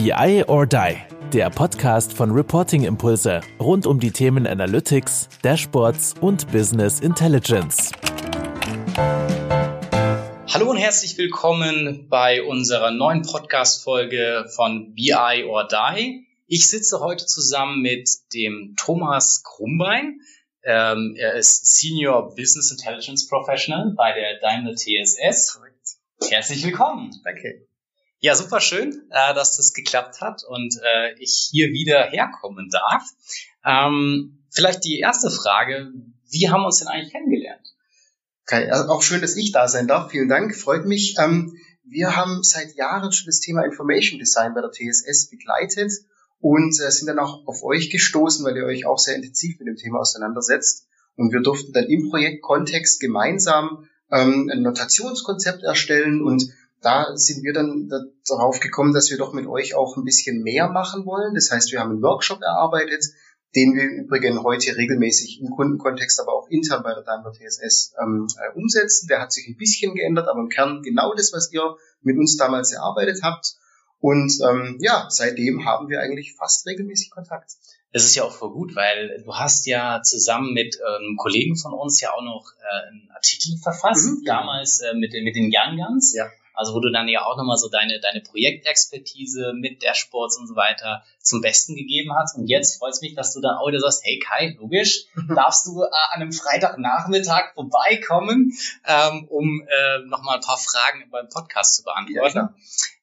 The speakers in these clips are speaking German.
BI or Die, der Podcast von Reporting Impulse rund um die Themen Analytics, Dashboards und Business Intelligence. Hallo und herzlich willkommen bei unserer neuen Podcast-Folge von BI or Die. Ich sitze heute zusammen mit dem Thomas Krumbein. Ähm, er ist Senior Business Intelligence Professional bei der Daimler TSS. Herzlich willkommen. Danke. Ja, super schön, äh, dass das geklappt hat und äh, ich hier wieder herkommen darf. Ähm, vielleicht die erste Frage, wie haben wir uns denn eigentlich kennengelernt? Okay, also auch schön, dass ich da sein darf. Vielen Dank, freut mich. Ähm, wir haben seit Jahren schon das Thema Information Design bei der TSS begleitet und äh, sind dann auch auf euch gestoßen, weil ihr euch auch sehr intensiv mit dem Thema auseinandersetzt. Und wir durften dann im Projektkontext gemeinsam ähm, ein Notationskonzept erstellen und da sind wir dann darauf gekommen, dass wir doch mit euch auch ein bisschen mehr machen wollen. Das heißt, wir haben einen Workshop erarbeitet, den wir übrigens heute regelmäßig im Kundenkontext, aber auch intern bei der Daimler TSS ähm, äh, umsetzen. Der hat sich ein bisschen geändert, aber im Kern genau das, was ihr mit uns damals erarbeitet habt. Und ähm, ja, seitdem haben wir eigentlich fast regelmäßig Kontakt. Das ist ja auch voll gut, weil du hast ja zusammen mit einem ähm, Kollegen von uns ja auch noch äh, einen Artikel verfasst, mhm. damals äh, mit, mit den Young Guns. Ja. Also wo du dann ja auch nochmal so deine, deine Projektexpertise mit Dashboards und so weiter zum Besten gegeben hast. Und jetzt freut es mich, dass du dann auch wieder sagst, hey Kai, logisch, darfst du äh, an einem Freitagnachmittag vorbeikommen, ähm, um äh, nochmal ein paar Fragen beim Podcast zu beantworten. Ja,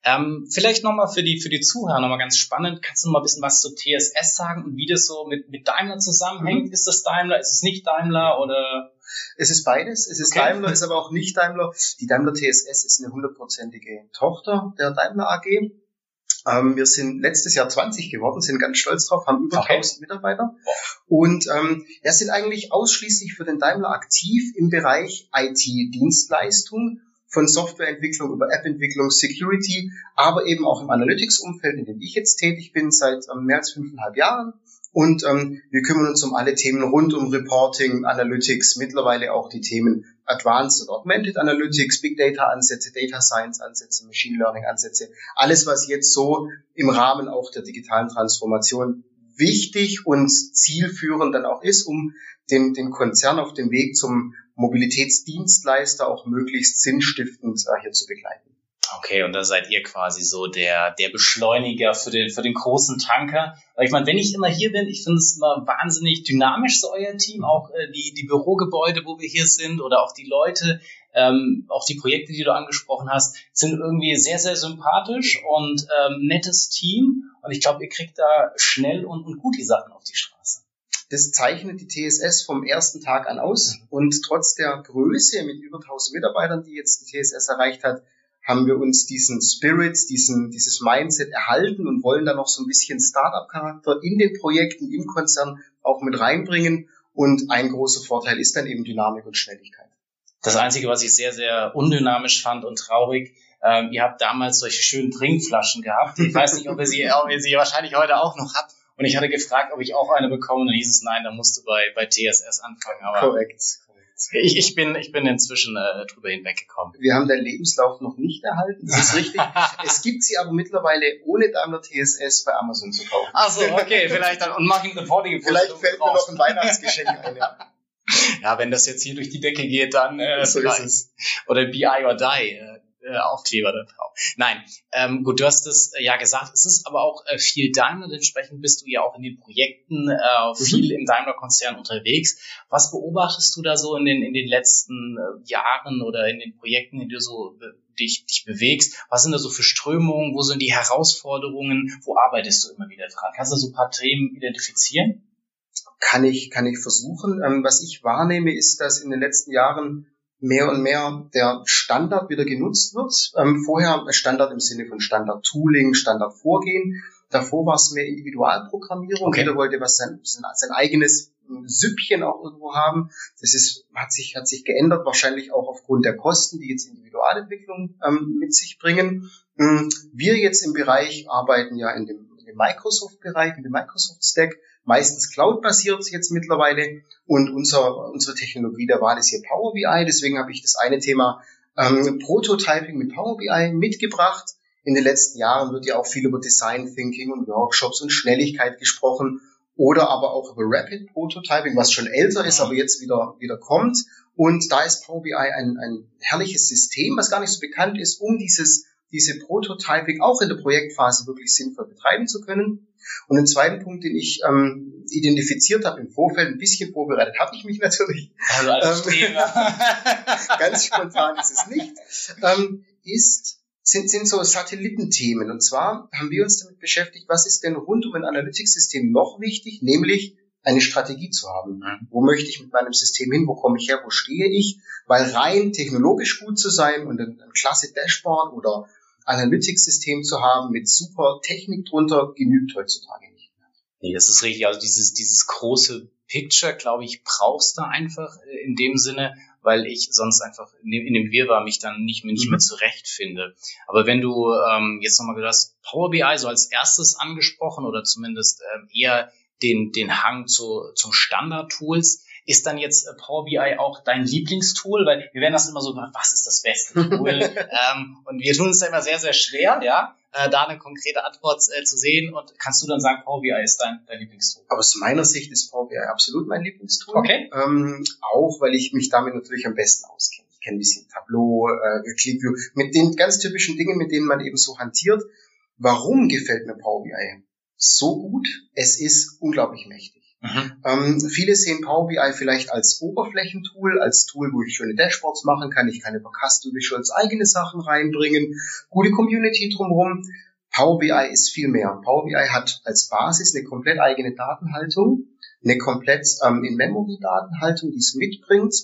ähm, vielleicht nochmal für die, für die Zuhörer nochmal ganz spannend. Kannst du mal ein bisschen was zu TSS sagen und wie das so mit, mit Daimler zusammenhängt? Mhm. Ist das Daimler? Ist es nicht Daimler oder? Es ist beides. Es ist okay. Daimler, ist aber auch nicht Daimler. Die Daimler TSS ist eine hundertprozentige Tochter der Daimler AG. Ähm, wir sind letztes Jahr 20 geworden, sind ganz stolz drauf, haben über okay. 1000 Mitarbeiter und ähm, ja, sind eigentlich ausschließlich für den Daimler aktiv im Bereich IT-Dienstleistung von Softwareentwicklung über App-Entwicklung, Security, aber eben auch im Analytics-Umfeld, in dem ich jetzt tätig bin seit ähm, mehr als fünfeinhalb Jahren. Und ähm, wir kümmern uns um alle Themen rund um Reporting, Analytics, mittlerweile auch die Themen Advanced und Augmented Analytics, Big Data Ansätze, Data Science Ansätze, Machine Learning Ansätze. Alles, was jetzt so im Rahmen auch der digitalen Transformation wichtig und zielführend dann auch ist, um den, den Konzern auf dem Weg zum Mobilitätsdienstleister auch möglichst sinnstiftend äh, hier zu begleiten. Okay, und da seid ihr quasi so der, der Beschleuniger für den, für den großen Tanker. Weil ich meine, wenn ich immer hier bin, ich finde es immer wahnsinnig dynamisch, so euer Team, auch äh, die, die Bürogebäude, wo wir hier sind oder auch die Leute, ähm, auch die Projekte, die du angesprochen hast, sind irgendwie sehr, sehr sympathisch und ähm, nettes Team. Und ich glaube, ihr kriegt da schnell und, und gut die Sachen auf die Straße. Das zeichnet die TSS vom ersten Tag an aus. Mhm. Und trotz der Größe mit über 1000 Mitarbeitern, die jetzt die TSS erreicht hat, haben wir uns diesen Spirit, diesen, dieses Mindset erhalten und wollen da noch so ein bisschen Startup-Charakter in den Projekten, im Konzern auch mit reinbringen. Und ein großer Vorteil ist dann eben Dynamik und Schnelligkeit. Das Einzige, was ich sehr, sehr undynamisch fand und traurig, ähm, ihr habt damals solche schönen Trinkflaschen gehabt. Ich weiß nicht, ob ihr sie, ob ihr sie wahrscheinlich heute auch noch habt. Und ich hatte gefragt, ob ich auch eine bekomme. Und dann hieß es, nein, da musst du bei, bei TSS anfangen. Aber Korrekt. Ich, ich, bin, ich bin inzwischen äh, drüber hinweggekommen. Wir haben deinen Lebenslauf noch nicht erhalten, das ist richtig. es gibt sie aber mittlerweile ohne Daimler TSS bei Amazon zu kaufen. Ach so, okay, vielleicht dann und mach ihn Reporting. Vielleicht fällt mir noch ein Weihnachtsgeschenk ein. Ja. ja, wenn das jetzt hier durch die Decke geht, dann äh, so ist es. Oder BI or Die. Äh, äh, Aufkleber da drauf. Nein, ähm, gut, du hast es äh, ja gesagt, es ist aber auch äh, viel Daimler, entsprechend bist du ja auch in den Projekten äh, mhm. viel im Daimler-Konzern unterwegs. Was beobachtest du da so in den, in den letzten äh, Jahren oder in den Projekten, in denen du so äh, dich, dich bewegst? Was sind da so für Strömungen? Wo sind die Herausforderungen? Wo arbeitest du immer wieder dran? Kannst du so ein paar Themen identifizieren? Kann ich, kann ich versuchen. Ähm, was ich wahrnehme, ist, dass in den letzten Jahren mehr und mehr der Standard wieder genutzt wird. Ähm, vorher Standard im Sinne von Standard-Tooling, Standard-Vorgehen. Davor war es mehr Individualprogrammierung. Okay. Jeder wollte was sein, sein eigenes Süppchen auch irgendwo haben. Das ist, hat sich, hat sich geändert, wahrscheinlich auch aufgrund der Kosten, die jetzt Individualentwicklung ähm, mit sich bringen. Ähm, wir jetzt im Bereich arbeiten ja in dem, in dem Microsoft-Bereich, in dem Microsoft-Stack meistens Cloud-basiert jetzt mittlerweile. Und unser, unsere Technologie der Wahl ist hier Power BI. Deswegen habe ich das eine Thema ähm, Prototyping mit Power BI mitgebracht. in den letzten Jahren wird ja auch viel über Design Thinking und Workshops und Schnelligkeit gesprochen oder aber auch über Rapid Prototyping, was schon älter ist, aber jetzt wieder, wieder kommt. Und da ist Power BI ein, ein herrliches System, was gar nicht so bekannt ist, um dieses, diese Prototyping auch in der Projektphase wirklich sinnvoll betreiben zu können. Und den zweiten Punkt, den ich ähm, identifiziert habe im Vorfeld, ein bisschen vorbereitet habe ich mich natürlich. Also ähm, ganz spontan ist es nicht. Ähm, ist sind, sind so Satellitenthemen. Und zwar haben wir uns damit beschäftigt, was ist denn rund um ein Analytics-System noch wichtig, nämlich eine Strategie zu haben. Mhm. Wo möchte ich mit meinem System hin? Wo komme ich her? Wo stehe ich? Weil rein technologisch gut zu sein und ein, ein klasse Dashboard oder Analytics-System zu haben mit super Technik drunter genügt heutzutage nicht mehr. Nee, das ist richtig. Also dieses, dieses große Picture, glaube ich, brauchst du einfach äh, in dem Sinne, weil ich sonst einfach in dem, Wirrwarr mich dann nicht, mehr, nicht mehr mhm. zurechtfinde. Aber wenn du ähm, jetzt nochmal gesagt hast, Power BI so als erstes angesprochen oder zumindest ähm, eher den, den Hang zu, zum Standard-Tools, ist dann jetzt äh, Power BI auch dein Lieblingstool? Weil wir werden das immer so, was ist das beste Tool? ähm, und wir tun es da immer sehr, sehr schwer, ja, äh, da eine konkrete Antwort äh, zu sehen. Und kannst du dann sagen, Power BI ist dein, dein Lieblingstool? Aus meiner Sicht ist Power BI absolut mein Lieblingstool. Okay. Ähm, auch, weil ich mich damit natürlich am besten auskenne. Ich kenne ein bisschen Tableau, äh, ClickView, mit den ganz typischen Dingen, mit denen man eben so hantiert. Warum gefällt mir Power BI so gut? Es ist unglaublich mächtig. Mhm. Ähm, viele sehen Power BI vielleicht als Oberflächentool, als Tool, wo ich schöne Dashboards machen kann. Ich kann über Custom Visuals eigene Sachen reinbringen, gute Community drumherum. Power BI ist viel mehr. Power BI hat als Basis eine komplett eigene Datenhaltung, eine komplett ähm, In-Memory-Datenhaltung, die es mitbringt.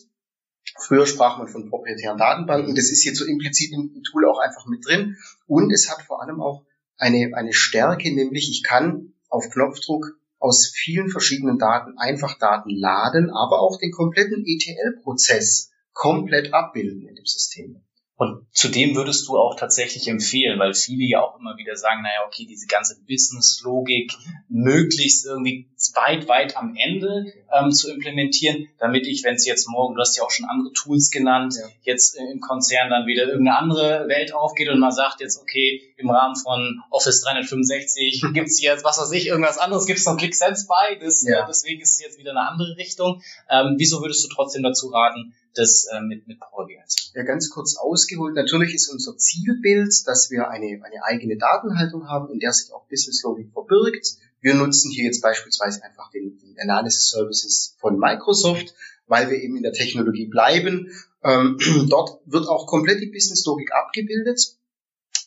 Früher sprach man von proprietären Datenbanken. Das ist jetzt so implizit im Tool auch einfach mit drin. Und es hat vor allem auch eine, eine Stärke, nämlich ich kann auf Knopfdruck aus vielen verschiedenen Daten einfach Daten laden, aber auch den kompletten ETL-Prozess komplett abbilden in dem System. Und zudem würdest du auch tatsächlich empfehlen, weil viele ja auch immer wieder sagen, naja, okay, diese ganze Business-Logik möglichst irgendwie weit, weit am Ende ähm, zu implementieren, damit ich, wenn es jetzt morgen, du hast ja auch schon andere Tools genannt, ja. jetzt im Konzern dann wieder irgendeine andere Welt aufgeht und man sagt jetzt, okay, im Rahmen von Office 365 gibt's jetzt, was weiß ich, irgendwas anderes, gibt's noch ClickSense bei, das, ja. deswegen ist es jetzt wieder eine andere Richtung. Ähm, wieso würdest du trotzdem dazu raten, das äh, mit, mit Power. Ja, ganz kurz ausgeholt. Natürlich ist unser Zielbild, dass wir eine, eine eigene Datenhaltung haben, in der sich auch Business Logik verbirgt. Wir nutzen hier jetzt beispielsweise einfach den, den Analysis Services von Microsoft, weil wir eben in der Technologie bleiben. Ähm, dort wird auch komplett die Business Logik abgebildet.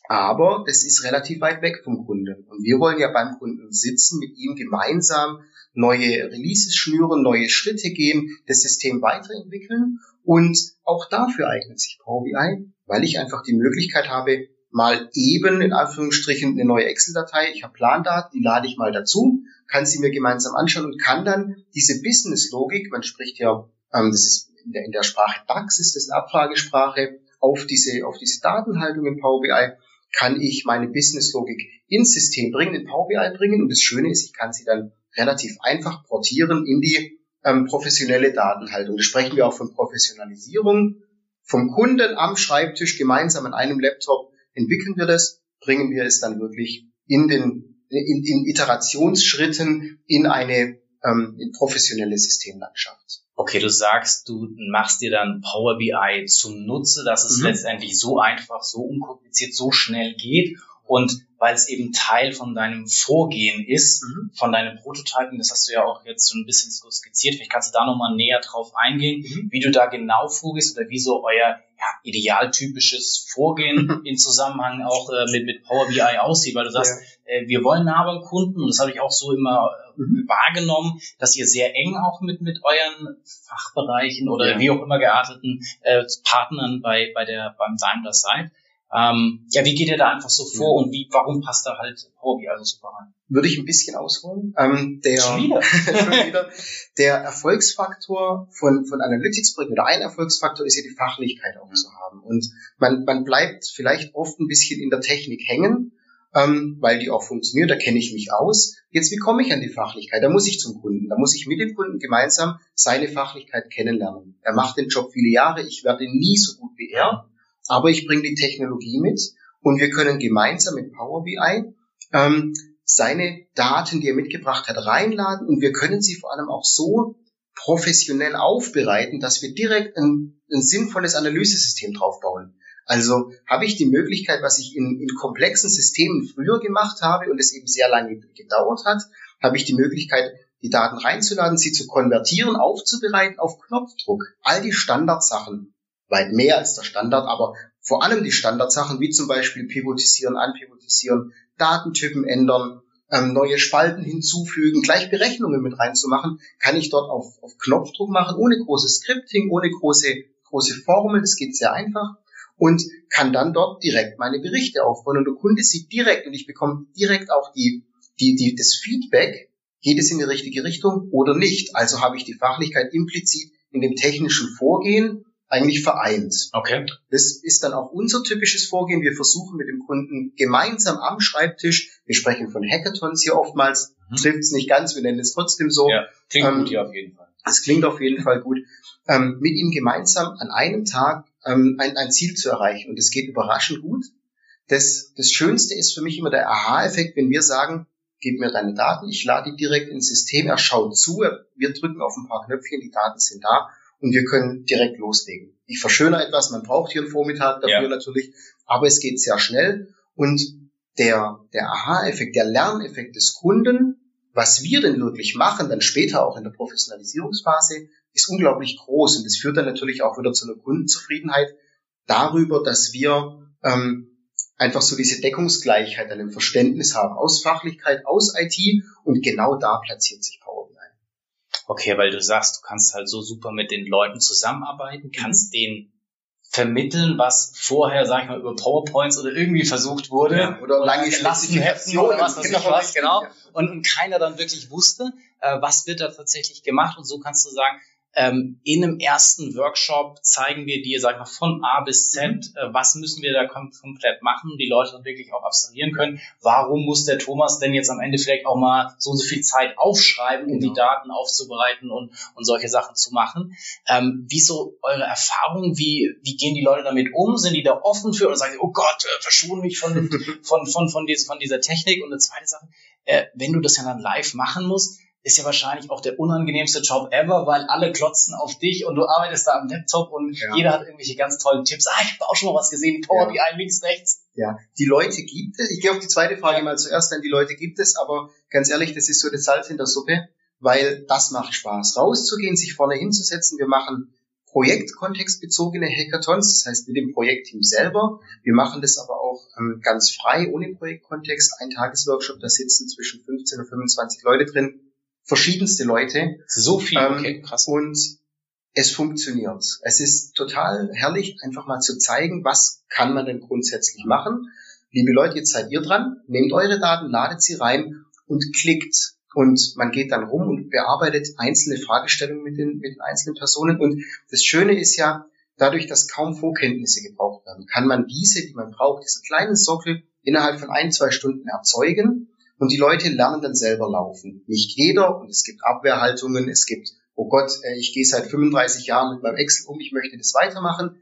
Aber das ist relativ weit weg vom Kunden. Und wir wollen ja beim Kunden sitzen, mit ihm gemeinsam neue Releases schnüren, neue Schritte gehen, das System weiterentwickeln. Und auch dafür eignet sich Power BI, weil ich einfach die Möglichkeit habe, mal eben in Anführungsstrichen eine neue Excel-Datei, ich habe Plandaten, die lade ich mal dazu, kann sie mir gemeinsam anschauen und kann dann diese Business-Logik, man spricht ja, ähm, das ist in der, in der Sprache DAX, ist das eine Abfragesprache, auf diese, auf diese Datenhaltung in Power BI, kann ich meine Business-Logik ins System bringen, in Power BI bringen und das Schöne ist, ich kann sie dann relativ einfach portieren in die ähm, professionelle Datenhaltung. Da sprechen wir auch von Professionalisierung. Vom Kunden am Schreibtisch gemeinsam an einem Laptop entwickeln wir das, bringen wir es dann wirklich in den in, in Iterationsschritten in eine ähm, in professionelle Systemlandschaft. Okay, du sagst, du machst dir dann Power BI zum Nutze, dass es mhm. letztendlich so einfach, so unkompliziert, so schnell geht und weil es eben Teil von deinem Vorgehen ist, mhm. von deinem Prototypen, das hast du ja auch jetzt so ein bisschen so skizziert, vielleicht kannst du da nochmal näher drauf eingehen, mhm. wie du da genau vorgehst oder wie so euer ja, idealtypisches Vorgehen in Zusammenhang auch äh, mit, mit Power BI aussieht, weil du sagst, ja. äh, wir wollen nah beim Kunden und das habe ich auch so immer. Wahrgenommen, dass ihr sehr eng auch mit, mit euren Fachbereichen oder ja. wie auch immer gearteten äh, Partnern bei, bei der, beim Daimler seid. Ähm, ja, wie geht ihr da einfach so vor ja. und wie, warum passt da halt Power BI also super rein? Würde ich ein bisschen ausholen. Ähm, der, schon wieder. schon wieder. Der Erfolgsfaktor von, von Analytics-Projekten oder ein Erfolgsfaktor ist ja die Fachlichkeit auch zu haben. Und man, man bleibt vielleicht oft ein bisschen in der Technik hängen, ähm, weil die auch funktioniert, da kenne ich mich aus. Jetzt, wie komme ich an die Fachlichkeit? Da muss ich zum Kunden. Da muss ich mit dem Kunden gemeinsam seine Fachlichkeit kennenlernen. Er macht den Job viele Jahre, ich werde nie so gut wie er aber ich bringe die Technologie mit und wir können gemeinsam mit Power BI ähm, seine Daten, die er mitgebracht hat, reinladen und wir können sie vor allem auch so professionell aufbereiten, dass wir direkt ein, ein sinnvolles Analysesystem draufbauen. Also habe ich die Möglichkeit, was ich in, in komplexen Systemen früher gemacht habe und es eben sehr lange gedauert hat, habe ich die Möglichkeit, die Daten reinzuladen, sie zu konvertieren, aufzubereiten auf Knopfdruck. All die Standardsachen, weit mehr als der Standard, aber vor allem die Standardsachen, wie zum Beispiel pivotisieren, anpivotisieren, Datentypen ändern, ähm, neue Spalten hinzufügen, gleich Berechnungen mit reinzumachen, kann ich dort auf, auf Knopfdruck machen, ohne großes Scripting, ohne große, große Formel, das geht sehr einfach und kann dann dort direkt meine Berichte aufbauen und der Kunde sieht direkt und ich bekomme direkt auch die, die, die, das Feedback, geht es in die richtige Richtung oder nicht. Also habe ich die Fachlichkeit implizit in dem technischen Vorgehen eigentlich vereint. Okay. Das ist dann auch unser typisches Vorgehen. Wir versuchen mit dem Kunden gemeinsam am Schreibtisch, wir sprechen von Hackathons hier oftmals, mhm. trifft es nicht ganz, wir nennen es trotzdem so. Ja, klingt ähm, gut hier auf jeden Fall. Es klingt auf jeden Fall gut. Ähm, mit ihm gemeinsam an einem Tag ähm, ein, ein Ziel zu erreichen. Und es geht überraschend gut. Das, das Schönste ist für mich immer der Aha-Effekt, wenn wir sagen, gib mir deine Daten, ich lade die direkt ins System, er schaut zu, wir drücken auf ein paar Knöpfchen, die Daten sind da und wir können direkt loslegen. Ich verschönere etwas, man braucht hier einen Vormittag dafür ja. natürlich, aber es geht sehr schnell und der, der Aha-Effekt, der Lerneffekt des Kunden, was wir denn wirklich machen, dann später auch in der Professionalisierungsphase, ist unglaublich groß und es führt dann natürlich auch wieder zu einer Kundenzufriedenheit darüber, dass wir ähm, einfach so diese Deckungsgleichheit an dem Verständnis haben aus Fachlichkeit, aus IT und genau da platziert sich Power BI. Okay, weil du sagst, du kannst halt so super mit den Leuten zusammenarbeiten, kannst mhm. denen vermitteln, was vorher, sag ich mal, über PowerPoints oder irgendwie versucht wurde. Ja, oder lange gelassen hätten oder was weiß ich genau, was, genau. Und, und keiner dann wirklich wusste, äh, was wird da tatsächlich gemacht. Und so kannst du sagen, ähm, in einem ersten Workshop zeigen wir dir, sag mal, von A bis Z, mhm. äh, was müssen wir da kom komplett machen, die Leute dann wirklich auch abstrahieren können. Warum muss der Thomas denn jetzt am Ende vielleicht auch mal so und so viel Zeit aufschreiben, um genau. die Daten aufzubereiten und, und solche Sachen zu machen? Ähm, wie so eure Erfahrungen, wie, wie gehen die Leute damit um? Sind die da offen für oder sagen sie, oh Gott, äh, verschone mich von, von, von, von, dies, von dieser Technik? Und eine zweite Sache, äh, wenn du das ja dann live machen musst, ist ja wahrscheinlich auch der unangenehmste Job ever, weil alle klotzen auf dich und du arbeitest da am Laptop und ja. jeder hat irgendwelche ganz tollen Tipps. Ah, ich habe auch schon mal was gesehen, Power BI links, rechts. Ja, die Leute gibt es. Ich gehe auf die zweite Frage ja. mal zuerst, denn die Leute gibt es, aber ganz ehrlich, das ist so das Salz in der Suppe, weil das macht Spaß. Rauszugehen, sich vorne hinzusetzen, wir machen projektkontextbezogene Hackathons, das heißt mit dem Projektteam selber. Wir machen das aber auch ähm, ganz frei, ohne Projektkontext. Ein Tagesworkshop, da sitzen zwischen 15 und 25 Leute drin verschiedenste Leute. So viel, ähm, okay, krass. Und es funktioniert. Es ist total herrlich, einfach mal zu zeigen, was kann man denn grundsätzlich machen. Liebe Leute, jetzt seid ihr dran, nehmt eure Daten, ladet sie rein und klickt. Und man geht dann rum und bearbeitet einzelne Fragestellungen mit den, mit den einzelnen Personen. Und das Schöne ist ja, dadurch, dass kaum Vorkenntnisse gebraucht werden, kann man diese, die man braucht, diesen kleinen Sockel innerhalb von ein, zwei Stunden erzeugen und die Leute lernen dann selber laufen. Nicht jeder und es gibt Abwehrhaltungen, es gibt, oh Gott, äh, ich gehe seit 35 Jahren mit meinem Excel um, ich möchte das weitermachen.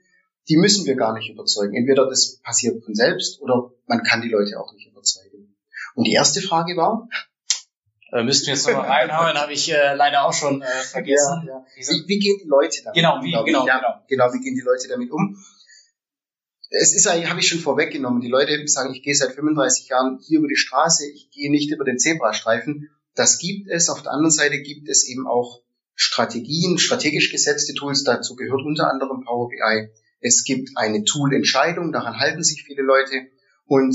Die müssen wir gar nicht überzeugen. Entweder das passiert von selbst oder man kann die Leute auch nicht überzeugen. Und die erste Frage war, äh, müssten wir jetzt nochmal reinhauen, habe ich äh, leider auch schon äh, vergessen. Ja, ja. Wie, wie, gehen die Leute damit genau, wie, genau, genau, genau. genau, wie gehen die Leute damit um? Es ist eigentlich, habe ich schon vorweggenommen. Die Leute sagen, ich gehe seit 35 Jahren hier über die Straße, ich gehe nicht über den Zebrastreifen. Das gibt es. Auf der anderen Seite gibt es eben auch Strategien, strategisch gesetzte Tools. Dazu gehört unter anderem Power BI. Es gibt eine Tool-Entscheidung, daran halten sich viele Leute. Und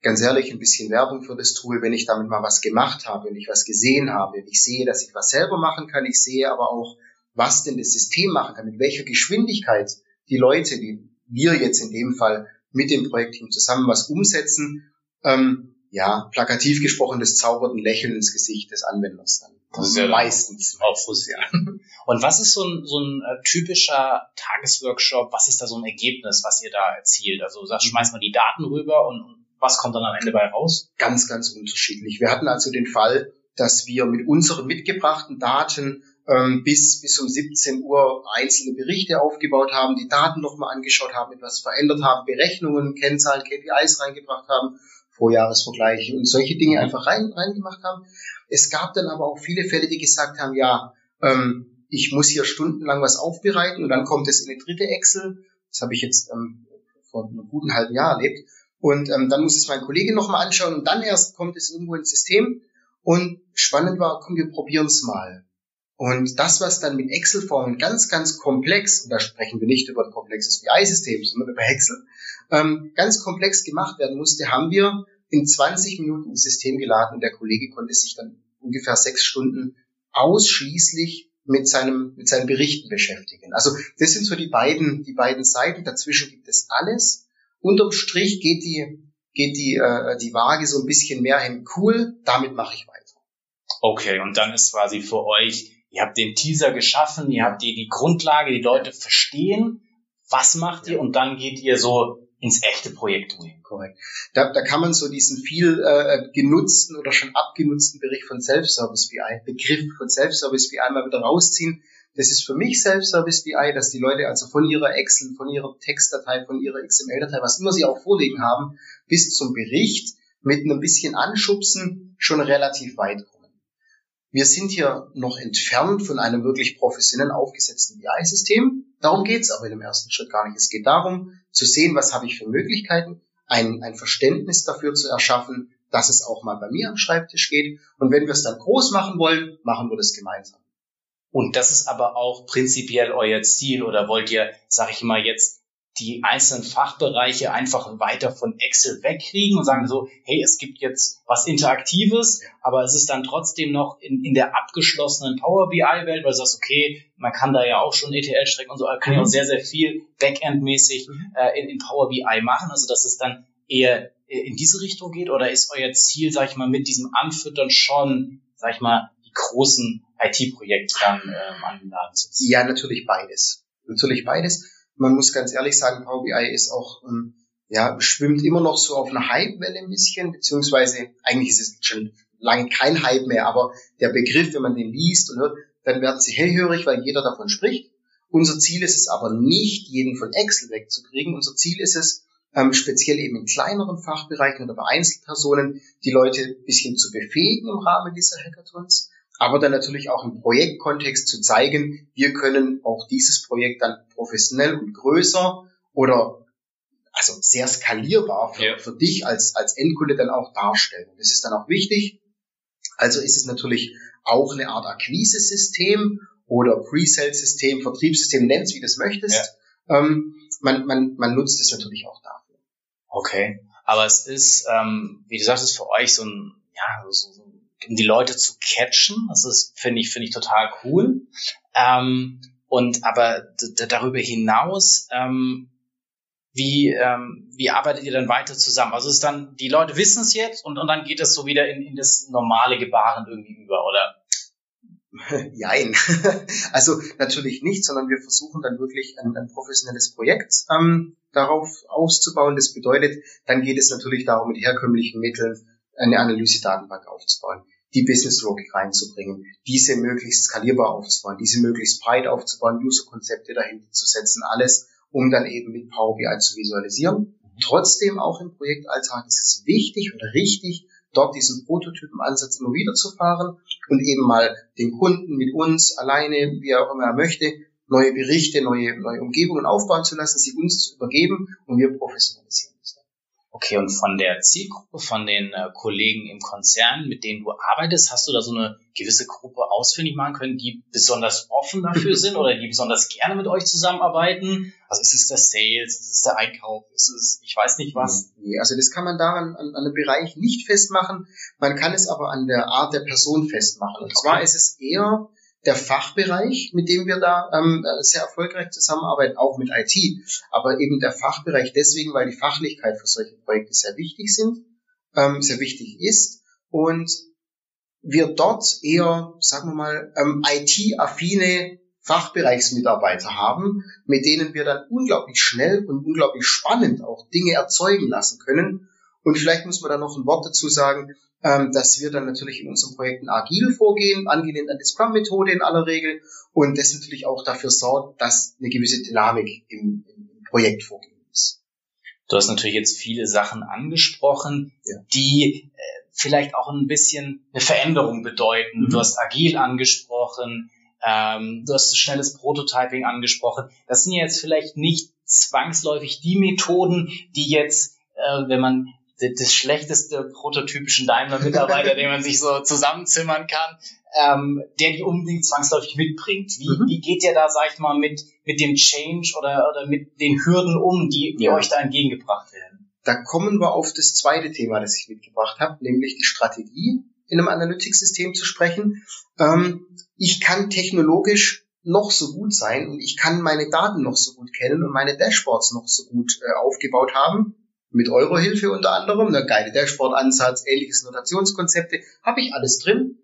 ganz ehrlich, ein bisschen Werbung für das Tool, wenn ich damit mal was gemacht habe, wenn ich was gesehen habe, wenn ich sehe, dass ich was selber machen kann, ich sehe aber auch, was denn das System machen kann, mit welcher Geschwindigkeit die Leute, die wir jetzt in dem Fall mit dem Projektteam zusammen was umsetzen, ähm, ja, plakativ gesprochen, das zaubert ein Lächeln ins Gesicht des Anwenders dann. Das ist ja meistens. Auch ja. Und was ist so ein, so ein äh, typischer Tagesworkshop? Was ist da so ein Ergebnis, was ihr da erzielt? Also sagst, schmeißt man die Daten rüber und, und was kommt dann am Ende bei raus? Ganz, ganz unterschiedlich. Wir hatten also den Fall, dass wir mit unseren mitgebrachten Daten ähm, bis, bis um 17 Uhr einzelne Berichte aufgebaut haben, die Daten nochmal angeschaut haben, etwas verändert haben, Berechnungen, Kennzahlen, KPIs reingebracht haben, Vorjahresvergleiche und solche Dinge einfach rein, reingemacht haben. Es gab dann aber auch viele Fälle, die gesagt haben, ja, ähm, ich muss hier stundenlang was aufbereiten und dann kommt es in eine dritte Excel. Das habe ich jetzt ähm, vor einem guten halben Jahr erlebt. Und ähm, dann muss es mein Kollege nochmal anschauen und dann erst kommt es irgendwo ins System. Und spannend war, komm, wir probieren es mal. Und das, was dann mit Excel-Formen ganz, ganz komplex, und da sprechen wir nicht über ein komplexes BI-System, sondern über Excel, ähm, ganz komplex gemacht werden musste, haben wir in 20 Minuten ins System geladen und der Kollege konnte sich dann ungefähr sechs Stunden ausschließlich mit seinem, mit seinen Berichten beschäftigen. Also das sind so die beiden, die beiden Seiten. Dazwischen gibt es alles. Unterm Strich geht die, geht die, äh, die Waage so ein bisschen mehr hin. Cool, damit mache ich weiter. Okay, und dann ist quasi für euch, ihr habt den Teaser geschaffen, ihr habt die, die Grundlage, die Leute verstehen, was macht ihr und dann geht ihr so ins echte Projekt doing. Korrekt. Da, da kann man so diesen viel äh, genutzten oder schon abgenutzten Bericht von Self-Service BI, Begriff von Self-Service BI mal wieder rausziehen. Das ist für mich Self-Service BI, dass die Leute also von ihrer Excel, von ihrer Textdatei, von ihrer XML-Datei, was immer sie auch vorlegen haben, bis zum Bericht mit einem bisschen Anschubsen schon relativ weit kommen. Wir sind hier noch entfernt von einem wirklich professionell aufgesetzten BI-System. Darum geht's aber in dem ersten Schritt gar nicht. Es geht darum, zu sehen, was habe ich für Möglichkeiten, ein, ein Verständnis dafür zu erschaffen, dass es auch mal bei mir am Schreibtisch geht. Und wenn wir es dann groß machen wollen, machen wir das gemeinsam. Und das ist aber auch prinzipiell euer Ziel oder wollt ihr, sag ich mal, jetzt die einzelnen Fachbereiche einfach weiter von Excel wegkriegen und sagen so, hey, es gibt jetzt was Interaktives, aber es ist dann trotzdem noch in, in der abgeschlossenen Power BI-Welt, weil du sagst, okay, man kann da ja auch schon ETL-Strecken und so, man kann ja auch mhm. sehr, sehr viel Backend-mäßig mhm. äh, in, in Power BI machen, also dass es dann eher in diese Richtung geht oder ist euer Ziel, sag ich mal, mit diesem Anfüttern schon, sag ich mal, die großen IT-Projekte dann ähm, an den Laden zu ziehen? Ja, natürlich beides. Natürlich beides man muss ganz ehrlich sagen, Power BI ist auch, ähm, ja, schwimmt immer noch so auf einer Hype-Welle ein bisschen, beziehungsweise eigentlich ist es schon lange kein Hype mehr, aber der Begriff, wenn man den liest und hört, dann werden sie hellhörig, weil jeder davon spricht. Unser Ziel ist es aber nicht, jeden von Excel wegzukriegen. Unser Ziel ist es, ähm, speziell eben in kleineren Fachbereichen oder bei Einzelpersonen, die Leute ein bisschen zu befähigen im Rahmen dieser Hackathons, aber dann natürlich auch im Projektkontext zu zeigen, wir können auch dieses Projekt dann professionell und größer oder also sehr skalierbar für, ja. für dich als, als Endkunde dann auch darstellen. Das ist dann auch wichtig. Also ist es natürlich auch eine Art Akquise-System oder Pre-Sale-System, Vertriebssystem, nenn's wie du es möchtest. Ja. Ähm, man, man, man nutzt es natürlich auch dafür. Okay. Aber es ist, ähm, wie du sagst, es ist für euch so ein, ja, so, so um die Leute zu catchen. Das ist, finde ich, finde ich total cool. Ähm, und aber darüber hinaus, ähm, wie, ähm, wie arbeitet ihr dann weiter zusammen? Also ist dann, die Leute wissen es jetzt und, und dann geht es so wieder in, in das normale Gebaren irgendwie über, oder? Jein. Also natürlich nicht, sondern wir versuchen dann wirklich ein, ein professionelles Projekt ähm, darauf auszubauen. Das bedeutet, dann geht es natürlich darum, mit herkömmlichen Mitteln eine Analyse-Datenbank aufzubauen, die Business Logik reinzubringen, diese möglichst skalierbar aufzubauen, diese möglichst breit aufzubauen, User-Konzepte dahinter zu setzen, alles, um dann eben mit Power BI zu visualisieren. Mhm. Trotzdem auch im Projektalltag ist es wichtig oder richtig, dort diesen Prototypenansatz immer wieder zu fahren und eben mal den Kunden mit uns alleine, wie er auch immer er möchte, neue Berichte, neue, neue Umgebungen aufbauen zu lassen, sie uns zu übergeben und wir professionalisieren. Okay, und von der Zielgruppe, von den äh, Kollegen im Konzern, mit denen du arbeitest, hast du da so eine gewisse Gruppe ausfindig machen können, die besonders offen dafür sind oder die besonders gerne mit euch zusammenarbeiten? Also ist es der Sales, ist es der Einkauf, ist es, ich weiß nicht was? Nee, also das kann man daran an, an einem Bereich nicht festmachen. Man kann es aber an der Art der Person festmachen. Und okay. zwar ist es eher der Fachbereich, mit dem wir da ähm, sehr erfolgreich zusammenarbeiten, auch mit IT, aber eben der Fachbereich deswegen, weil die Fachlichkeit für solche Projekte sehr wichtig sind, ähm, sehr wichtig ist und wir dort eher, sagen wir mal, ähm, IT-affine Fachbereichsmitarbeiter haben, mit denen wir dann unglaublich schnell und unglaublich spannend auch Dinge erzeugen lassen können Und vielleicht muss man da noch ein Wort dazu sagen, ähm, dass wir dann natürlich in unseren Projekten agil vorgehen, angelehnt an die Scrum-Methode in aller Regel und das natürlich auch dafür sorgt, dass eine gewisse Dynamik im, im Projekt ist. Du hast natürlich jetzt viele Sachen angesprochen, ja. die äh, vielleicht auch ein bisschen eine Veränderung bedeuten. Mhm. Du hast agil angesprochen, ähm, du hast schnelles Prototyping angesprochen. Das sind jetzt vielleicht nicht zwangsläufig die Methoden, die jetzt, äh, wenn man das schlechteste prototypischen Daimler-Mitarbeiter, den man sich so zusammenzimmern kann, ähm, der die unbedingt zwangsläufig mitbringt. Wie, mhm. wie geht ihr da, sag ich mal, mit, mit dem Change oder, oder mit den Hürden um, die, die ja. euch da entgegengebracht werden? Da kommen wir auf das zweite Thema, das ich mitgebracht habe, nämlich die Strategie in einem Analytics-System zu sprechen. Ähm, ich kann technologisch noch so gut sein und ich kann meine Daten noch so gut kennen und meine Dashboards noch so gut äh, aufgebaut haben mit eurer Hilfe unter anderem, eine geile Dashboard-Ansatz, ähnliches Notationskonzepte, habe ich alles drin.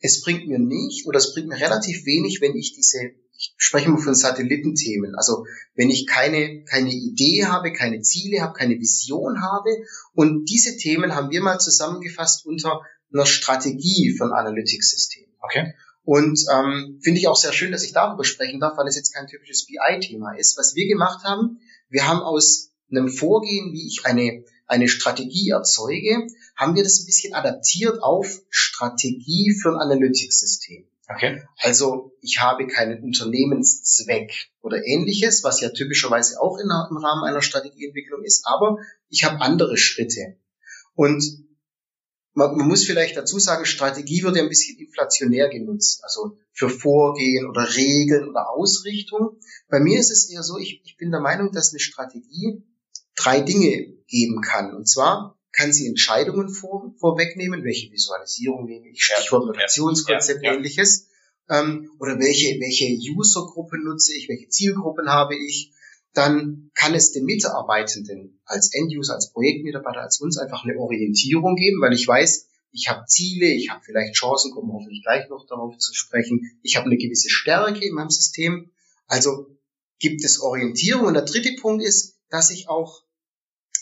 Es bringt mir nicht oder es bringt mir relativ wenig, wenn ich diese, ich spreche mal von Satellitenthemen, also wenn ich keine, keine Idee habe, keine Ziele habe, keine Vision habe und diese Themen haben wir mal zusammengefasst unter einer Strategie von Analytics-Systemen. Okay. Und ähm, finde ich auch sehr schön, dass ich darüber sprechen darf, weil es jetzt kein typisches BI-Thema ist. Was wir gemacht haben, wir haben aus einem Vorgehen, wie ich eine, eine Strategie erzeuge, haben wir das ein bisschen adaptiert auf Strategie für ein Analytics-System. Okay. Also ich habe keinen Unternehmenszweck oder ähnliches, was ja typischerweise auch in, im Rahmen einer Strategieentwicklung ist, aber ich habe andere Schritte. Und man, man muss vielleicht dazu sagen, Strategie wird ja ein bisschen inflationär genutzt, also für Vorgehen oder Regeln oder Ausrichtung. Bei mir ist es eher so, ich, ich bin der Meinung, dass eine Strategie drei Dinge geben kann. Und zwar kann sie Entscheidungen vor, vorwegnehmen, welche Visualisierung nehme ich, Stichwort Notationskonzept, ja, ja, ähnliches, ähm, oder welche, welche Usergruppe nutze ich, welche Zielgruppen habe ich. Dann kann es den Mitarbeitenden als End-User, als Projektmitarbeiter, als uns einfach eine Orientierung geben, weil ich weiß, ich habe Ziele, ich habe vielleicht Chancen, kommen hoffentlich gleich noch darauf zu sprechen. Ich habe eine gewisse Stärke in meinem System. Also gibt es Orientierung. Und der dritte Punkt ist, dass ich auch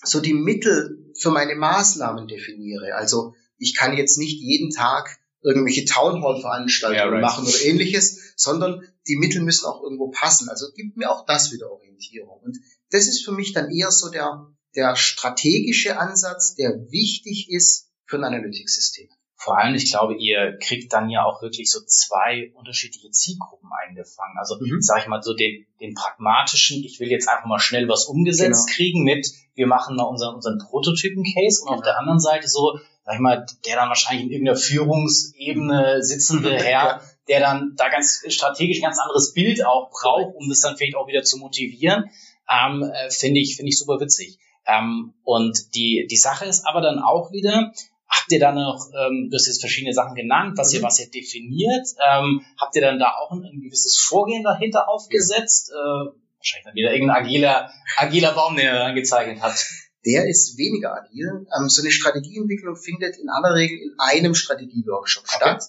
so die Mittel für meine Maßnahmen definiere. Also ich kann jetzt nicht jeden Tag irgendwelche Townhall-Veranstaltungen ja, right. machen oder ähnliches, sondern die Mittel müssen auch irgendwo passen. Also gibt mir auch das wieder Orientierung. Und das ist für mich dann eher so der, der strategische Ansatz, der wichtig ist für ein Analytics-System. Vor allem, ich glaube, ihr kriegt dann ja auch wirklich so zwei unterschiedliche Zielgruppen eingefangen. Also, mhm. sage ich mal, so den, den pragmatischen, ich will jetzt einfach mal schnell was umgesetzt genau. kriegen mit, wir machen mal unseren, unseren Prototypen-Case und genau. auf der anderen Seite so, sag ich mal, der dann wahrscheinlich in irgendeiner Führungsebene sitzende Herr, der dann da ganz strategisch ganz anderes Bild auch braucht, um das dann vielleicht auch wieder zu motivieren, ähm, äh, finde ich, finde ich super witzig. Ähm, und die, die Sache ist aber dann auch wieder, Habt ihr dann noch, ähm, du hast jetzt verschiedene Sachen genannt, was mhm. ihr, was ihr definiert, ähm, habt ihr dann da auch ein, ein gewisses Vorgehen dahinter aufgesetzt? Ja. Äh, wahrscheinlich dann wieder irgendein agiler, agiler Baum, den ihr dann gezeichnet habt. Der ist weniger agil. Ähm, so eine Strategieentwicklung findet in aller Regel in einem Strategieworkshop okay. statt.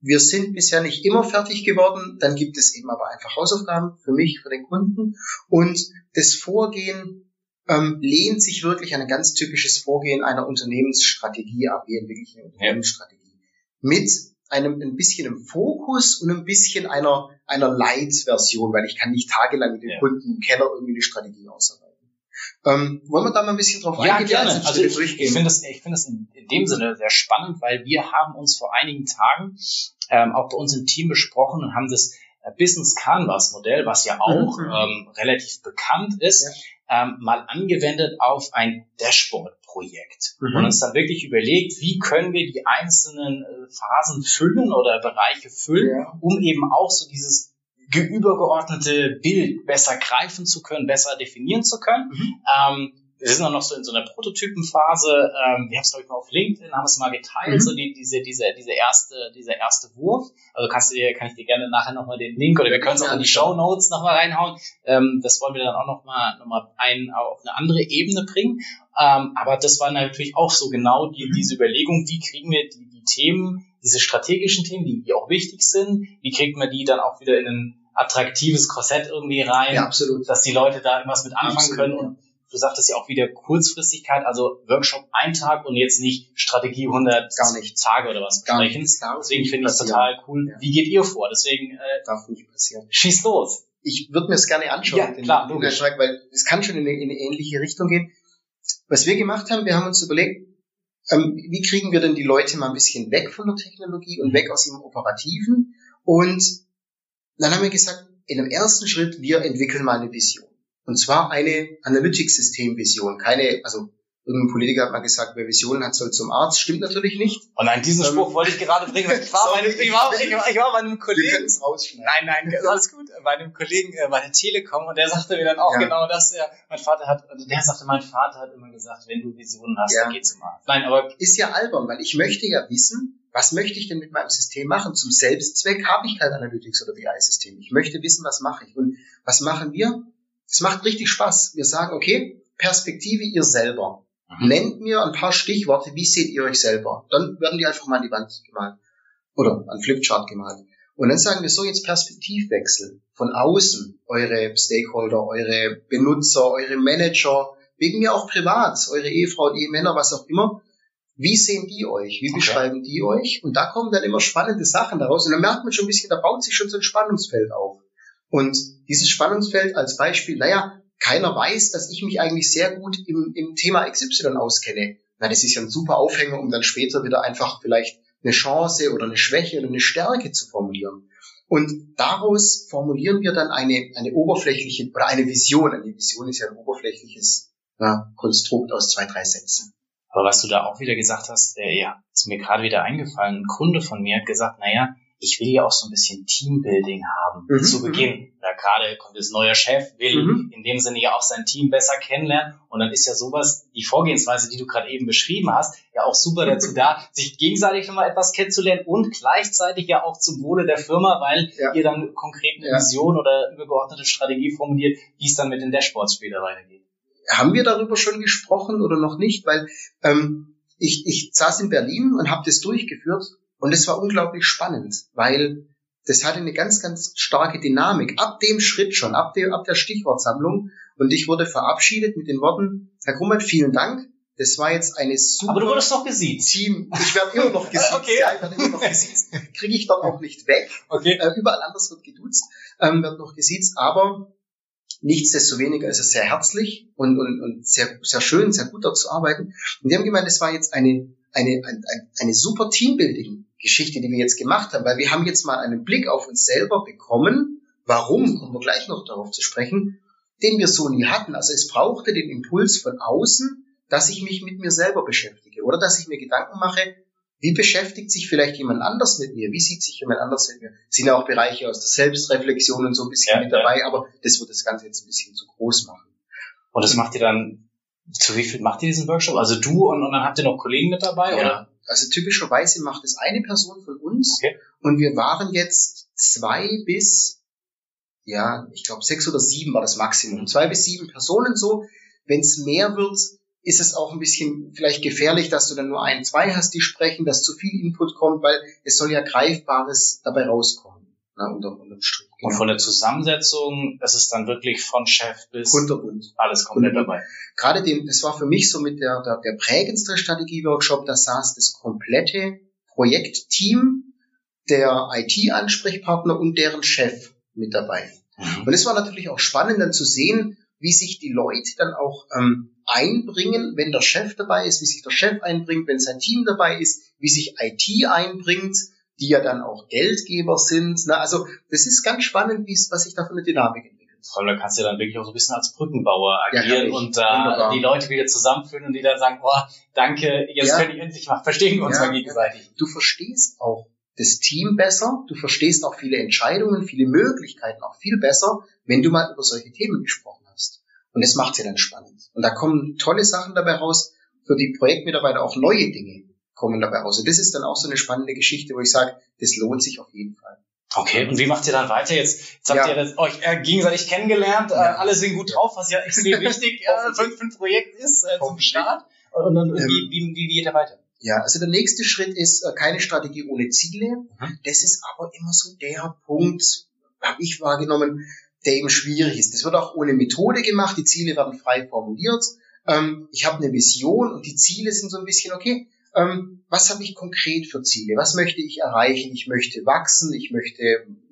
Wir sind bisher nicht immer fertig geworden. Dann gibt es eben aber einfach Hausaufgaben für mich, für den Kunden. Und das Vorgehen ähm, lehnt sich wirklich an ein ganz typisches Vorgehen einer Unternehmensstrategie ab. Wir entwickeln eine Unternehmensstrategie. Mit einem ein bisschen im Fokus und ein bisschen einer, einer Light-Version, weil ich kann nicht tagelang mit dem ja. Kunden im Keller irgendwie eine Strategie ausarbeiten. Ähm, wollen wir da mal ein bisschen drauf ja, eingehen? Gerne. Also ich, ich finde das, ich finde das in, in, dem Sinne sehr spannend, weil wir haben uns vor einigen Tagen ähm, auch bei uns im Team besprochen und haben das Business Canvas Modell, was ja auch mhm. ähm, relativ bekannt ist, ja ähm, mal angewendet auf ein Dashboard-Projekt mhm. und uns dann wirklich überlegt, wie können wir die einzelnen äh, Phasen füllen oder Bereiche füllen, ja. um eben auch so dieses übergeordnete Bild besser greifen zu können, besser definieren zu können. Mhm. Ähm, wir sind noch so in so einer Prototypenphase. Ähm, wir haben es glaube ich mal auf LinkedIn, haben es mal geteilt, mhm. so die, diese, diese, diese erste, dieser erste Wurf. Also kannst du dir, kann ich dir gerne nachher nochmal den Link oder wir können es auch in die Show Notes nochmal reinhauen. Ähm, das wollen wir dann auch nochmal noch mal ein, auf eine andere Ebene bringen. Ähm, aber das war natürlich auch so genau die, mhm. diese Überlegung, wie kriegen wir die, die Themen, diese strategischen Themen, die, die auch wichtig sind, wie kriegt man die dann auch wieder in ein attraktives Korsett irgendwie rein, ja, absolut. dass die Leute da irgendwas mit anfangen absolut, können. Und du sagtest ja auch wieder Kurzfristigkeit, also Workshop ein Tag und jetzt nicht Strategie 100 gar nicht Tage oder was besprechen. Deswegen finde ich es total cool. Ja. Wie geht ihr vor? Deswegen äh, darf nicht passieren. Schieß los. Ich würde mir es gerne anschauen, ja, klar, logisch. weil es kann schon in eine, in eine ähnliche Richtung gehen. Was wir gemacht haben, wir haben uns überlegt, ähm, wie kriegen wir denn die Leute mal ein bisschen weg von der Technologie und weg aus dem Operativen? Und dann haben wir gesagt, in dem ersten Schritt, wir entwickeln mal eine Vision. Und zwar eine Analytics-System-Vision. Keine, also irgendein Politiker hat mal gesagt, wer Visionen hat, soll zum Arzt. Stimmt natürlich nicht. Oh nein, diesen ähm, Spruch wollte ich gerade bringen. Ich war, bei, ich, war, ich, war, ich war bei einem Kollegen. Nein, nein, alles gut. Bei einem Kollegen äh, bei der Telekom und der sagte mir dann auch ja. genau das. Ja, mein Vater hat, also der sagte, mein Vater hat immer gesagt, wenn du Visionen hast, ja. dann geh zum Arzt. Nein, aber. Ist ja albern, weil ich möchte ja wissen, was möchte ich denn mit meinem System machen? Zum Selbstzweck habe ich kein Analytics oder BI-System. Ich möchte wissen, was mache ich. Und was machen wir? Es macht richtig Spaß. Wir sagen, okay, Perspektive ihr selber. Mhm. Nennt mir ein paar Stichworte, wie seht ihr euch selber? Dann werden die einfach mal an die Wand gemalt. Oder an Flipchart gemalt. Und dann sagen wir so jetzt Perspektivwechsel. Von außen, eure Stakeholder, eure Benutzer, eure Manager, wegen mir auch privat, eure Ehefrau, Ehemänner, was auch immer. Wie sehen die euch? Wie okay. beschreiben die euch? Und da kommen dann immer spannende Sachen daraus. Und dann merkt man schon ein bisschen, da baut sich schon so ein Spannungsfeld auf. Und dieses Spannungsfeld als Beispiel, naja, keiner weiß, dass ich mich eigentlich sehr gut im, im Thema XY auskenne. Na, das ist ja ein super Aufhänger, um dann später wieder einfach vielleicht eine Chance oder eine Schwäche oder eine Stärke zu formulieren. Und daraus formulieren wir dann eine, eine oberflächliche oder eine Vision. Eine Vision ist ja ein oberflächliches ja, Konstrukt aus zwei, drei Sätzen. Aber was du da auch wieder gesagt hast, äh, ja, ist mir gerade wieder eingefallen. Ein Kunde von mir hat gesagt, naja, ich will ja auch so ein bisschen Teambuilding haben mhm, zu Beginn. Da mhm. gerade kommt das neue Chef, will mhm. in dem Sinne ja auch sein Team besser kennenlernen. Und dann ist ja sowas, die Vorgehensweise, die du gerade eben beschrieben hast, ja auch super dazu da, sich gegenseitig nochmal etwas kennenzulernen und gleichzeitig ja auch zum Wohle der Firma, weil ja. ihr dann konkret eine ja. Vision oder übergeordnete Strategie formuliert, wie es dann mit den Dashboards später weitergeht. Haben wir darüber schon gesprochen oder noch nicht? Weil ähm, ich, ich saß in Berlin und habe das durchgeführt und es war unglaublich spannend, weil das hatte eine ganz, ganz starke Dynamik. Ab dem Schritt schon, ab der, ab der Stichwortsammlung. Und ich wurde verabschiedet mit den Worten, Herr Grummert, vielen Dank. Das war jetzt eine super. Aber du wurdest doch gesiezt. Team. Ich werde immer noch gesiezt. okay. Ja, ich werde immer noch gesiezt. Kriege ich dort auch nicht weg. Okay. Äh, überall anders wird geduzt, ähm, wird noch gesiezt. Aber nichtsdestoweniger ist es sehr herzlich und, und, und sehr, sehr schön, sehr gut dort zu arbeiten. Und die haben gemeint, es war jetzt eine, eine, eine, eine super Teambuilding Geschichte, die wir jetzt gemacht haben, weil wir haben jetzt mal einen Blick auf uns selber bekommen. Warum, kommen wir gleich noch darauf zu sprechen, den wir so nie hatten. Also es brauchte den Impuls von außen, dass ich mich mit mir selber beschäftige oder dass ich mir Gedanken mache, wie beschäftigt sich vielleicht jemand anders mit mir? Wie sieht sich jemand anders mit mir? Es sind ja auch Bereiche aus der Selbstreflexion und so ein bisschen ja, mit dabei, ja. aber das wird das Ganze jetzt ein bisschen zu groß machen. Und das macht ihr dann, zu wie viel macht ihr diesen Workshop? Also du und, und dann habt ihr noch Kollegen mit dabei, ja. oder? Also typischerweise macht es eine Person von uns okay. und wir waren jetzt zwei bis, ja, ich glaube sechs oder sieben war das Maximum. Zwei bis sieben Personen so. Wenn es mehr wird, ist es auch ein bisschen vielleicht gefährlich, dass du dann nur ein, zwei hast, die sprechen, dass zu viel Input kommt, weil es soll ja Greifbares dabei rauskommen. Na, unter, unterm Strich. Und von der Zusammensetzung, das ist dann wirklich von Chef bis Kunterbunt. Alles komplett dabei. Gerade dem, das war für mich so mit der, der, der prägendste Strategie-Workshop, da saß das komplette Projektteam, der IT-Ansprechpartner und deren Chef mit dabei. Mhm. Und es war natürlich auch spannend dann zu sehen, wie sich die Leute dann auch ähm, einbringen, wenn der Chef dabei ist, wie sich der Chef einbringt, wenn sein Team dabei ist, wie sich IT einbringt, die ja dann auch Geldgeber sind. Na, also das ist ganz spannend, wie es, was sich da für eine Dynamik entwickelt. Vor allem, da kannst du dann wirklich auch so ein bisschen als Brückenbauer agieren ja, und da äh, die Leute wieder zusammenführen und die dann sagen, oh, danke, jetzt ja. können ich endlich mal, verstehen wir uns ja. mal gegenseitig. Du verstehst auch das Team besser, du verstehst auch viele Entscheidungen, viele Möglichkeiten auch viel besser, wenn du mal über solche Themen gesprochen hast. Und das macht sie dann spannend. Und da kommen tolle Sachen dabei raus, für die Projektmitarbeiter auch neue Dinge kommen dabei raus. Und das ist dann auch so eine spannende Geschichte, wo ich sage, das lohnt sich auf jeden Fall. Okay, und wie macht ihr dann weiter? Jetzt, jetzt habt ja. ihr das, euch äh, gegenseitig kennengelernt, äh, ja. alle sind gut drauf, was ja extrem wichtig äh, für, für ein Projekt ist äh, zum Start. Und dann ähm, wie, wie, wie geht ihr weiter? Ja, also der nächste Schritt ist äh, keine Strategie ohne Ziele. Mhm. Das ist aber immer so der Punkt, habe ich wahrgenommen, der eben schwierig ist. Das wird auch ohne Methode gemacht, die Ziele werden frei formuliert. Ähm, ich habe eine Vision und die Ziele sind so ein bisschen, okay, ähm, was habe ich konkret für Ziele? Was möchte ich erreichen? Ich möchte wachsen, ich möchte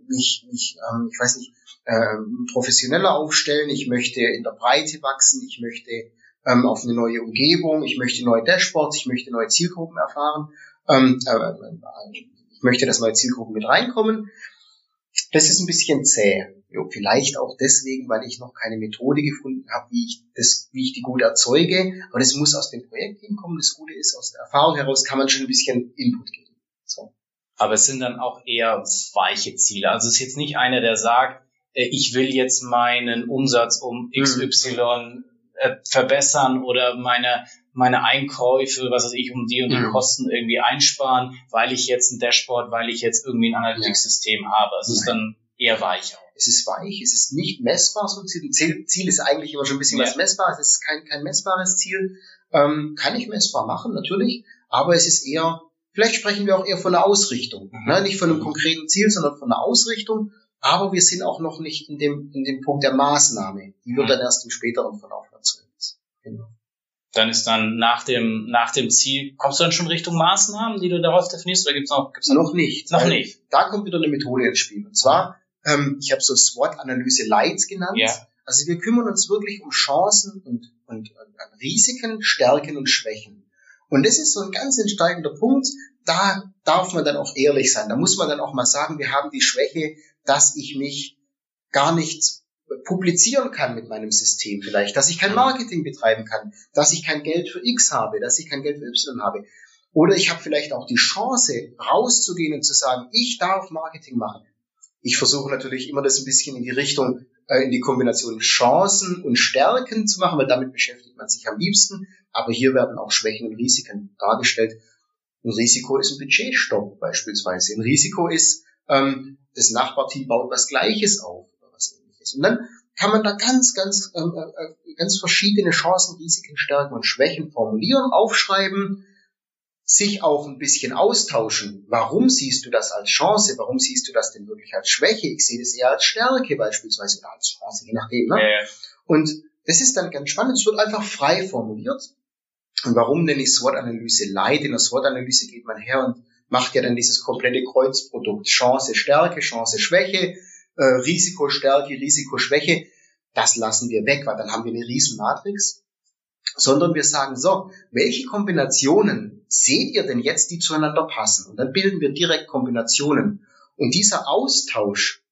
mich, mich ähm, ich weiß nicht, ähm, professioneller aufstellen, ich möchte in der Breite wachsen, ich möchte ähm, auf eine neue Umgebung, ich möchte neue Dashboards, ich möchte neue Zielgruppen erfahren, ähm, äh, ich möchte, dass neue Zielgruppen mit reinkommen. Das ist ein bisschen zäh. Jo, vielleicht auch deswegen, weil ich noch keine Methode gefunden habe, wie ich das, wie ich die gut erzeuge. Aber das muss aus dem Projekt hinkommen. Das Gute ist, aus der Erfahrung heraus kann man schon ein bisschen Input geben. So. Aber es sind dann auch eher weiche Ziele. Also es ist jetzt nicht einer, der sagt, äh, ich will jetzt meinen Umsatz um XY mhm. Äh, verbessern oder meine, meine Einkäufe, was weiß ich, um die und die mhm. Kosten irgendwie einsparen, weil ich jetzt ein Dashboard, weil ich jetzt irgendwie ein Analytics-System habe. Also es ist dann eher weicher. Es ist weich, es ist nicht messbar. So ein Ziel, Ziel ist eigentlich immer schon ein bisschen ja. was Messbares. Es ist kein, kein messbares Ziel. Ähm, kann ich messbar machen, natürlich. Aber es ist eher, vielleicht sprechen wir auch eher von einer Ausrichtung. Mhm. Ne? Nicht von einem konkreten Ziel, sondern von einer Ausrichtung. Aber wir sind auch noch nicht in dem, in dem Punkt der Maßnahme. Die wird mhm. dann erst im späteren Verlauf erzeugt. Genau. Dann ist dann nach dem, nach dem Ziel, kommst du dann schon Richtung Maßnahmen, die du daraus definierst, oder gibt's noch, gibt's noch? Noch nicht. Noch nicht. Da kommt wieder eine Methode ins Spiel. Und zwar, ähm, ich habe so SWOT-Analyse Light genannt. Ja. Also wir kümmern uns wirklich um Chancen und, und, und Risiken, Stärken und Schwächen. Und das ist so ein ganz entscheidender Punkt. Da darf man dann auch ehrlich sein. Da muss man dann auch mal sagen, wir haben die Schwäche, dass ich mich gar nicht publizieren kann mit meinem System vielleicht, dass ich kein Marketing betreiben kann, dass ich kein Geld für X habe, dass ich kein Geld für Y habe. Oder ich habe vielleicht auch die Chance, rauszugehen und zu sagen, ich darf Marketing machen. Ich versuche natürlich immer das ein bisschen in die Richtung, äh, in die Kombination Chancen und Stärken zu machen, weil damit beschäftigt man sich am liebsten. Aber hier werden auch Schwächen und Risiken dargestellt. Ein Risiko ist ein Budgetstopp beispielsweise. Ein Risiko ist, ähm, das Nachbarteam baut was Gleiches auf oder was ähnliches. Und dann kann man da ganz, ganz, ähm, äh, ganz verschiedene Chancen, Risiken, Stärken und Schwächen formulieren, aufschreiben, sich auch ein bisschen austauschen. Warum siehst du das als Chance? Warum siehst du das denn wirklich als Schwäche? Ich sehe das eher als Stärke beispielsweise oder als Chance, je nachdem. Ne? Ja. Und das ist dann ganz spannend. Es wird einfach frei formuliert. Und warum nenne ich SWOT-Analyse Light? In der SWOT-Analyse geht man her und macht ja dann dieses komplette Kreuzprodukt. Chance, Stärke, Chance, Schwäche, äh, Risiko, Stärke, Risiko, Schwäche. Das lassen wir weg, weil dann haben wir eine riesen Matrix. Sondern wir sagen so, welche Kombinationen seht ihr denn jetzt, die zueinander passen? Und dann bilden wir direkt Kombinationen. Und dieser Austausch,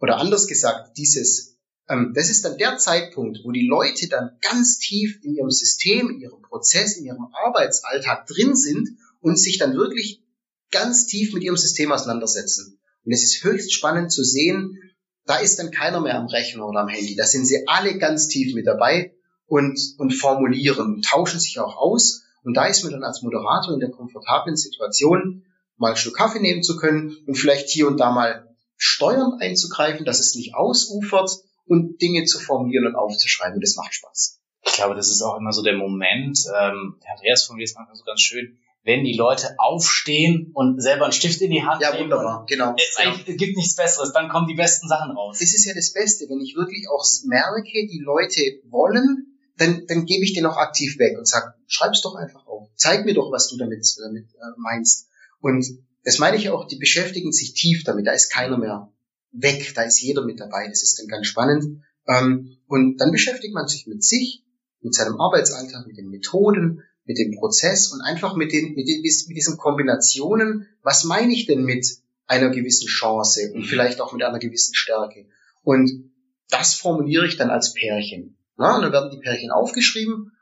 oder anders gesagt, dieses, ähm, das ist dann der Zeitpunkt, wo die Leute dann ganz tief in ihrem System, in ihrem Prozess, in ihrem Arbeitsalltag drin sind und sich dann wirklich ganz tief mit ihrem System auseinandersetzen. Und es ist höchst spannend zu sehen, da ist dann keiner mehr am Rechner oder am Handy. Da sind sie alle ganz tief mit dabei und, und formulieren tauschen sich auch aus. Und da ist man dann als Moderator in der komfortablen Situation, mal einen Schluck Kaffee nehmen zu können und vielleicht hier und da mal steuernd einzugreifen, dass es nicht ausufert und Dinge zu formulieren und aufzuschreiben. Das macht Spaß. Ich glaube, das ist auch immer so der Moment, ähm, Andreas formuliert es manchmal so ganz schön, wenn die Leute aufstehen und selber einen Stift in die Hand ja, nehmen. Ja, wunderbar, genau. Es ja. gibt nichts Besseres, dann kommen die besten Sachen raus. Das ist ja das Beste, wenn ich wirklich auch merke, die Leute wollen, dann, dann gebe ich den auch aktiv weg und sage, schreib's doch einfach auf. Zeig mir doch, was du damit, damit äh, meinst. Und das meine ich auch, die beschäftigen sich tief damit, da ist keiner mehr weg, da ist jeder mit dabei, das ist dann ganz spannend. Ähm, und dann beschäftigt man sich mit sich, mit seinem Arbeitsalltag, mit den Methoden, mit dem Prozess und einfach mit den, mit, den, mit diesen Kombinationen, was meine ich denn mit einer gewissen Chance und vielleicht auch mit einer gewissen Stärke. Und das formuliere ich dann als Pärchen. Na, und dann werden die Pärchen aufgeschrieben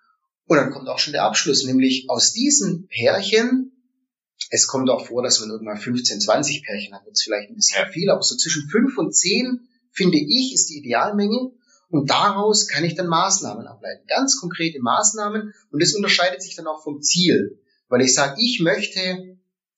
und dann kommt auch schon der Abschluss, nämlich aus diesen Pärchen, es kommt auch vor, dass man irgendwann 15, 20 Pärchen hat, es vielleicht ein bisschen viel, aber so zwischen 5 und 10, finde ich, ist die Idealmenge. Und daraus kann ich dann Maßnahmen ableiten, ganz konkrete Maßnahmen. Und das unterscheidet sich dann auch vom Ziel, weil ich sage, ich möchte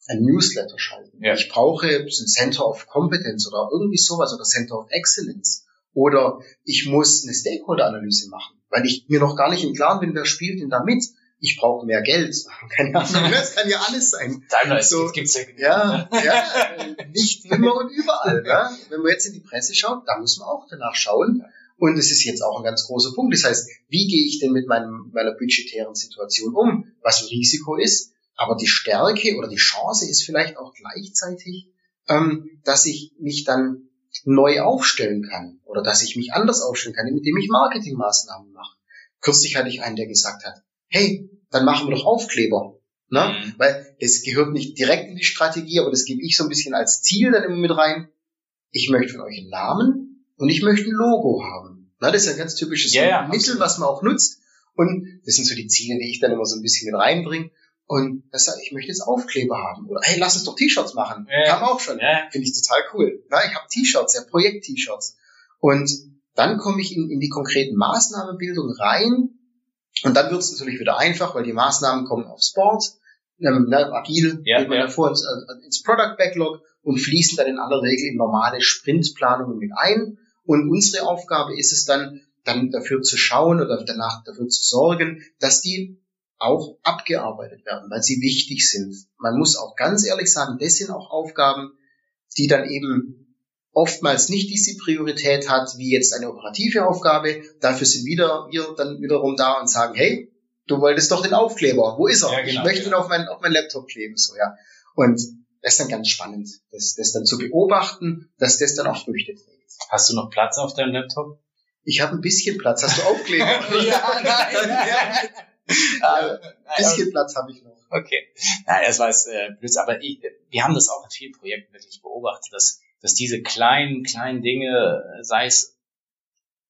ein Newsletter schalten. Ja. Ich brauche ein Center of Competence oder irgendwie sowas oder Center of Excellence. Oder ich muss eine Stakeholder-Analyse machen, weil ich mir noch gar nicht im Klaren bin, wer spielt denn da mit. ich brauche mehr Geld. Keine Ahnung, das kann ja alles sein. Daimler so, gibt's ja, ja, ja, nicht immer und überall. Ne? Wenn man jetzt in die Presse schaut, da muss man auch danach schauen. Und es ist jetzt auch ein ganz großer Punkt. Das heißt, wie gehe ich denn mit meinem, meiner budgetären Situation um? Was ein Risiko ist, aber die Stärke oder die Chance ist vielleicht auch gleichzeitig, ähm, dass ich mich dann neu aufstellen kann oder dass ich mich anders aufstellen kann, indem ich Marketingmaßnahmen mache. Kürzlich hatte ich einen, der gesagt hat, hey, dann machen wir doch Aufkleber. Ne? Mhm. Weil das gehört nicht direkt in die Strategie, aber das gebe ich so ein bisschen als Ziel dann immer mit rein. Ich möchte von euch einen Namen und ich möchte ein Logo haben. Ne? Das ist ein ganz typisches ja, ja, Mittel, was man auch nutzt. Und das sind so die Ziele, die ich dann immer so ein bisschen mit reinbringe. Und das sagt, ich möchte jetzt Aufkleber haben. Oder hey, lass uns doch T-Shirts machen. Ja. Kam auch schon. Ja. Finde ich total cool. Na, ich habe T-Shirts, ja, Projekt-T-Shirts. Und dann komme ich in, in die konkreten Maßnahmenbildung rein. Und dann wird es natürlich wieder einfach, weil die Maßnahmen kommen aufs Board. Ähm, ne, agil ja, geht man ja. davor ins, äh, ins Product Backlog und fließen dann in aller Regel in normale Sprintplanungen mit ein. Und unsere Aufgabe ist es dann, dann dafür zu schauen oder danach dafür zu sorgen, dass die auch abgearbeitet werden, weil sie wichtig sind. Man muss auch ganz ehrlich sagen, das sind auch Aufgaben, die dann eben oftmals nicht diese Priorität hat, wie jetzt eine operative Aufgabe. Dafür sind wieder wir dann wiederum da und sagen, hey, du wolltest doch den Aufkleber. Wo ist er? Ja, genau, ich möchte genau. ihn auf mein, auf mein Laptop kleben, so, ja. Und das ist dann ganz spannend, das, das dann zu beobachten, dass das dann auch Früchte trägt. Hast du noch Platz auf deinem Laptop? Ich habe ein bisschen Platz. Hast du Aufkleber? ja, nein, nein. ja, ein bisschen Platz habe ich noch. Okay. Naja, das war jetzt äh, blöd, aber ich, wir haben das auch in vielen Projekten wirklich beobachtet, dass, dass diese kleinen, kleinen Dinge, sei es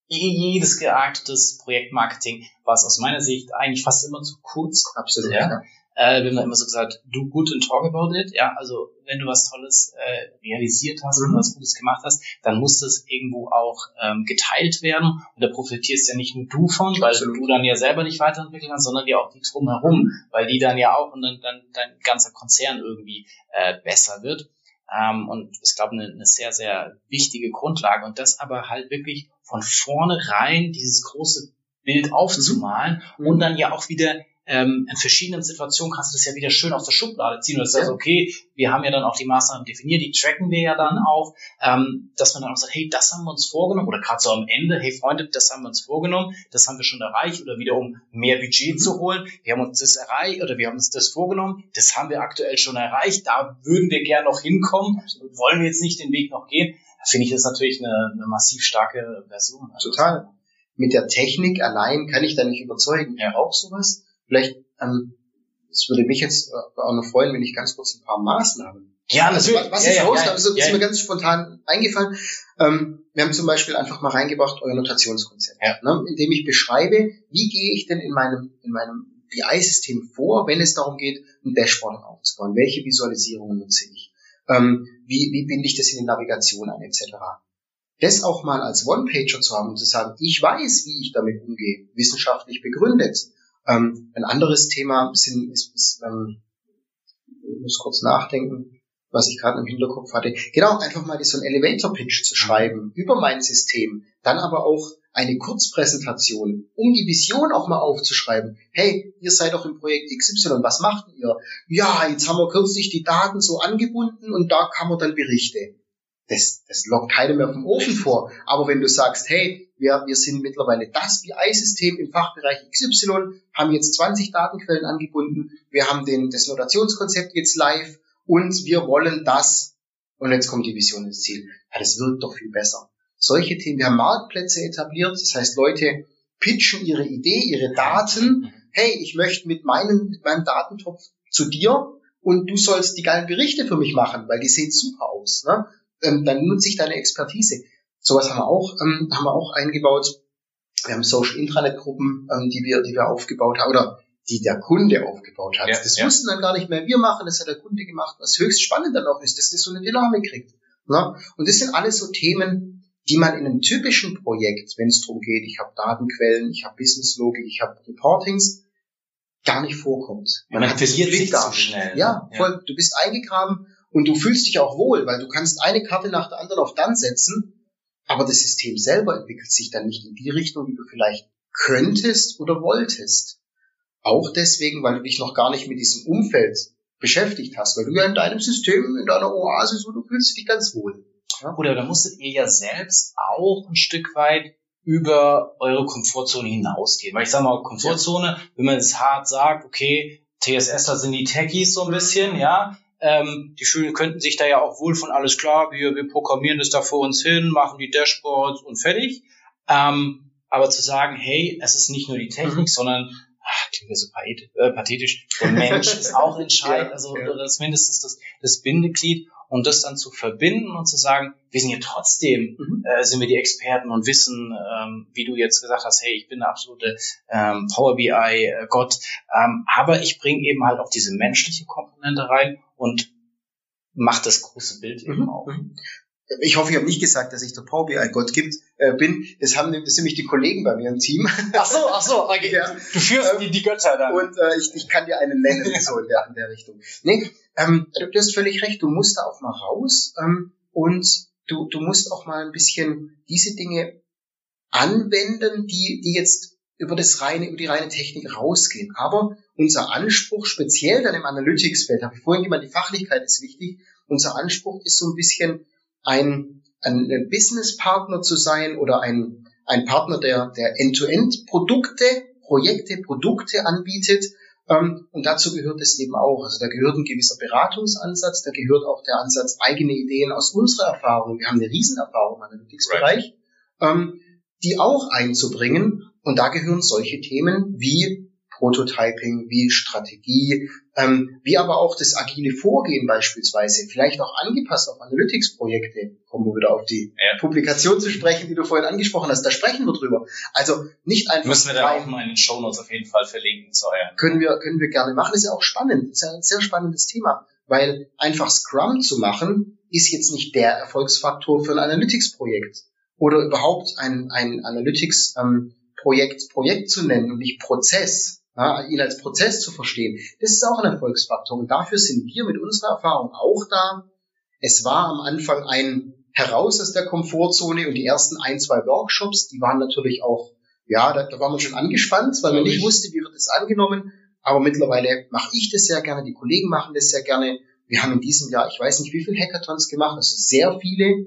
jedes geartetes Projektmarketing, was aus meiner Sicht eigentlich fast immer zu kurz kommt. Absolut. Ja äh, wenn man immer so gesagt, do good and talk about it. Ja, also wenn du was Tolles äh, realisiert hast mhm. und was Gutes gemacht hast, dann muss das irgendwo auch ähm, geteilt werden. Und da profitierst ja nicht nur du von, weil Absolut. du dann ja selber nicht weiterentwickeln kannst, sondern ja auch die drumherum, weil die dann ja auch und dann, dann dein ganzer Konzern irgendwie äh, besser wird. Ähm, und ist, glaube ich, eine, eine sehr, sehr wichtige Grundlage. Und das aber halt wirklich von vornherein dieses große Bild aufzumalen mhm. und dann ja auch wieder ähm, in verschiedenen Situationen kannst du das ja wieder schön aus der Schublade ziehen. Und das ist also okay, wir haben ja dann auch die Maßnahmen definiert, die tracken wir ja dann auch, ähm, dass man dann auch sagt, hey, das haben wir uns vorgenommen, oder gerade so am Ende, hey Freunde, das haben wir uns vorgenommen, das haben wir schon erreicht, oder wiederum mehr Budget zu holen, wir haben uns das erreicht, oder wir haben uns das vorgenommen, das haben wir aktuell schon erreicht, da würden wir gern noch hinkommen, wollen wir jetzt nicht den Weg noch gehen. Da finde ich das natürlich eine, eine massiv starke Version. Also Total. Mit der Technik allein kann ich da nicht überzeugen. Ja. auch sowas Vielleicht, ähm, es würde mich jetzt äh, auch noch freuen, wenn ich ganz kurz ein paar Maßnahmen. Ja, natürlich. Also, was ja, ich ja, raus, ja, also, ist mir ganz spontan eingefallen. Ähm, wir haben zum Beispiel einfach mal reingebracht euer Notationskonzept, ja. ne, indem ich beschreibe, wie gehe ich denn in meinem, in meinem BI-System vor, wenn es darum geht, ein Dashboard aufzubauen. Welche Visualisierungen nutze ich? Ähm, wie, wie binde ich das in die Navigation ein, etc. Das auch mal als One-Pager zu haben und zu sagen, ich weiß, wie ich damit umgehe, wissenschaftlich begründet. Ähm, ein anderes Thema sind, ist, ist ähm, ich muss kurz nachdenken, was ich gerade im Hinterkopf hatte. Genau, einfach mal so ein Elevator-Pitch zu schreiben über mein System, dann aber auch eine Kurzpräsentation, um die Vision auch mal aufzuschreiben. Hey, ihr seid doch im Projekt XY, was macht ihr? Ja, jetzt haben wir kürzlich die Daten so angebunden und da kann man dann Berichte das, das lockt keiner mehr vom Ofen vor. Aber wenn du sagst, hey, wir, wir sind mittlerweile das BI-System im Fachbereich XY, haben jetzt 20 Datenquellen angebunden, wir haben den, das Notationskonzept jetzt live und wir wollen das. Und jetzt kommt die Vision ins Ziel. Ja, das wirkt doch viel besser. Solche Themen, wir haben Marktplätze etabliert, das heißt, Leute pitchen ihre Idee, ihre Daten. Hey, ich möchte mit meinem, mit meinem Datentopf zu dir und du sollst die geilen Berichte für mich machen, weil die sehen super aus. Ne? ähm, dann nutze ich deine Expertise. Sowas haben wir auch, ähm, haben wir auch eingebaut. Wir haben Social Intranet Gruppen, ähm, die wir, die wir aufgebaut haben oder die der Kunde aufgebaut hat. Ja, das ja. mussten dann gar nicht mehr wir machen, das hat der Kunde gemacht, was höchst spannend dann auch ist, dass das so eine Dynamik kriegt. Ne? Und das sind alles so Themen, die man in einem typischen Projekt, wenn es darum geht, ich habe Datenquellen, ich habe Business Logik, ich habe Reportings, gar nicht vorkommt. Man, man hat das Blick da schnell. Ja, voll. Ja. Du bist eingegraben und du fühlst dich auch wohl, weil du kannst eine Karte nach der anderen auf dann setzen, aber das System selber entwickelt sich dann nicht in die Richtung, die du vielleicht könntest oder wolltest. Auch deswegen, weil du dich noch gar nicht mit diesem Umfeld beschäftigt hast, weil du ja in deinem System, in deiner Oase, so, du fühlst dich ganz wohl. Ja? Oder da musstet ihr ja selbst auch ein Stück weit über eure Komfortzone hinausgehen. Weil ich sage mal, Komfortzone, wenn man es hart sagt, okay, TSS, da sind die Techies so ein bisschen, ja, ähm, die Schulen könnten sich da ja auch wohl von alles klar, wir, wir programmieren das da vor uns hin, machen die Dashboards und fertig. Ähm, aber zu sagen, hey, es ist nicht nur die Technik, mhm. sondern ach, klingt ja so äh, pathetisch, der Mensch ist auch entscheidend, also ja. das mindestens das, das Bindeglied und das dann zu verbinden und zu sagen, wir sind ja trotzdem, mhm. äh, sind wir die Experten und wissen, ähm, wie du jetzt gesagt hast, hey, ich bin der absolute ähm, Power BI äh, Gott, ähm, aber ich bringe eben halt auch diese menschliche Komponente rein und mach das große Bild mhm. eben auch. Mhm ich hoffe, ich habe nicht gesagt, dass ich der Power BI Gott gibt, äh, bin. Das haben das sind nämlich die Kollegen bei mir im Team. Ach so, ach so, okay. Ja. Du führst ähm, die, die Götter dann. Und äh, ich, ich kann dir einen nennen, so in der, in der Richtung. Nee, ähm, du hast völlig recht, du musst da auch mal raus ähm, und du, du musst auch mal ein bisschen diese Dinge anwenden, die, die jetzt über das reine, über die reine Technik rausgehen. Aber unser Anspruch, speziell dann im Analytics-Feld, habe ich vorhin gemeint, die Fachlichkeit ist wichtig. Unser Anspruch ist so ein bisschen, ein, ein Businesspartner zu sein oder ein, ein Partner, der, der End-to-End-Produkte, Projekte, Produkte anbietet. Ähm, und dazu gehört es eben auch. Also da gehört ein gewisser Beratungsansatz, da gehört auch der Ansatz, eigene Ideen aus unserer Erfahrung, wir haben eine Riesenerfahrung im Analytics-Bereich, right. ähm, die auch einzubringen. Und da gehören solche Themen wie Prototyping, wie Strategie, ähm, wie aber auch das agile Vorgehen beispielsweise, vielleicht auch angepasst auf Analytics-Projekte, kommen wir wieder auf die ja. Publikation zu sprechen, die du vorhin angesprochen hast, da sprechen wir drüber. Also nicht einfach... Müssen wir da auch mal in den Show Notes auf jeden Fall verlinken zu euren. Können wir, können wir gerne machen, ist ja auch spannend, ist ja ein sehr spannendes Thema, weil einfach Scrum zu machen, ist jetzt nicht der Erfolgsfaktor für ein Analytics-Projekt oder überhaupt ein, ein Analytics-Projekt ähm, Projekt zu nennen und nicht Prozess ja, ihn als Prozess zu verstehen, das ist auch ein Erfolgsfaktor. Und dafür sind wir mit unserer Erfahrung auch da. Es war am Anfang ein heraus aus der Komfortzone und die ersten ein, zwei Workshops, die waren natürlich auch, ja, da, da war man schon angespannt, weil man nicht wusste, wie wird es angenommen. Aber mittlerweile mache ich das sehr gerne, die Kollegen machen das sehr gerne. Wir haben in diesem Jahr, ich weiß nicht, wie viele Hackathons gemacht, also sehr viele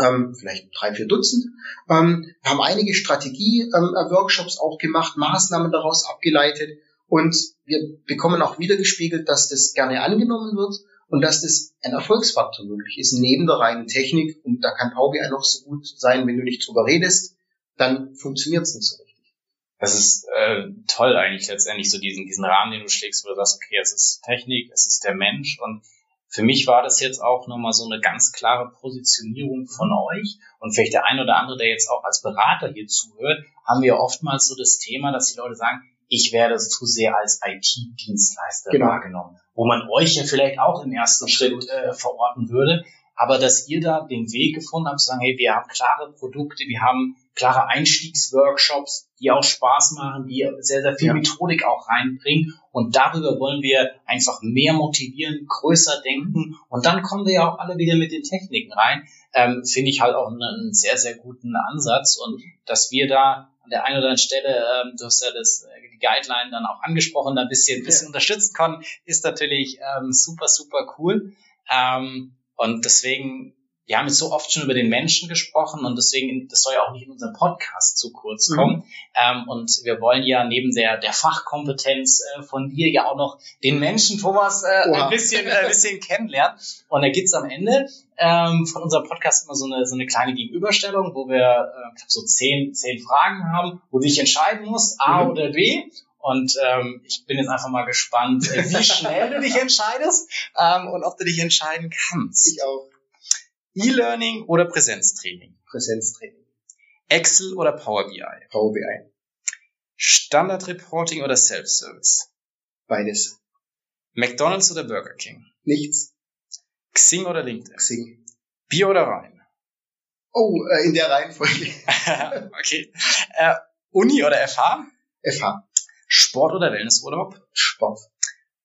ähm, vielleicht drei, vier Dutzend. Ähm, wir haben einige Strategie-Workshops ähm, auch gemacht, Maßnahmen daraus abgeleitet und wir bekommen auch wieder gespiegelt, dass das gerne angenommen wird und dass das ein Erfolgsfaktor wirklich ist, neben der reinen Technik. Und da kann Power BI noch so gut sein, wenn du nicht drüber redest, dann funktioniert es nicht so richtig. Das ist äh, toll eigentlich letztendlich, so diesen, diesen Rahmen, den du schlägst, wo du sagst, okay, es ist Technik, es ist der Mensch und für mich war das jetzt auch nochmal so eine ganz klare Positionierung von euch. Und vielleicht der ein oder andere, der jetzt auch als Berater hier zuhört, haben wir oftmals so das Thema, dass die Leute sagen, ich werde zu sehr als IT-Dienstleister genau. wahrgenommen. Wo man euch ja vielleicht auch im ersten Schritt äh, verorten würde. Aber dass ihr da den Weg gefunden habt, zu sagen, hey, wir haben klare Produkte, wir haben klare Einstiegsworkshops, die auch Spaß machen, die sehr, sehr viel ja. Methodik auch reinbringen. Und darüber wollen wir einfach mehr motivieren, größer denken. Und dann kommen wir ja auch alle wieder mit den Techniken rein. Ähm, Finde ich halt auch einen, sehr, sehr guten Ansatz. Und dass wir da an der einen oder anderen Stelle, ähm, du hast ja das, äh, die Guideline dann auch angesprochen, da ein bisschen, ein bisschen ja. unterstützen können, ist natürlich ähm, super, super cool. Ähm, und deswegen, wir haben jetzt so oft schon über den Menschen gesprochen und deswegen, das soll ja auch nicht in unserem Podcast zu kurz mhm. kommen. Mhm. Ähm, und wir wollen ja neben der, der Fachkompetenz äh, von dir ja auch noch den Menschen, Thomas, äh, ein bisschen, äh, bisschen kennenlernen. Und da gibt's am Ende ähm, von unserem Podcast immer so eine, so eine kleine Gegenüberstellung, wo wir äh, so zehn, zehn Fragen haben, wo du dich entscheiden musst, A mhm. oder B. Und ähm, ich bin jetzt einfach mal gespannt, wie schnell du dich entscheidest ähm, und ob du dich entscheiden kannst. Ich auch. E-Learning oder Präsenztraining? Präsenztraining. Excel oder Power BI? Power BI. Standard Reporting oder Self-Service? Beides. McDonald's oder Burger King? Nichts. Xing oder LinkedIn? Xing. Bier oder Wein? Oh, äh, in der Reihenfolge. okay. Äh, Uni oder FH? FH. Sport oder Wellnessurlaub? Sport.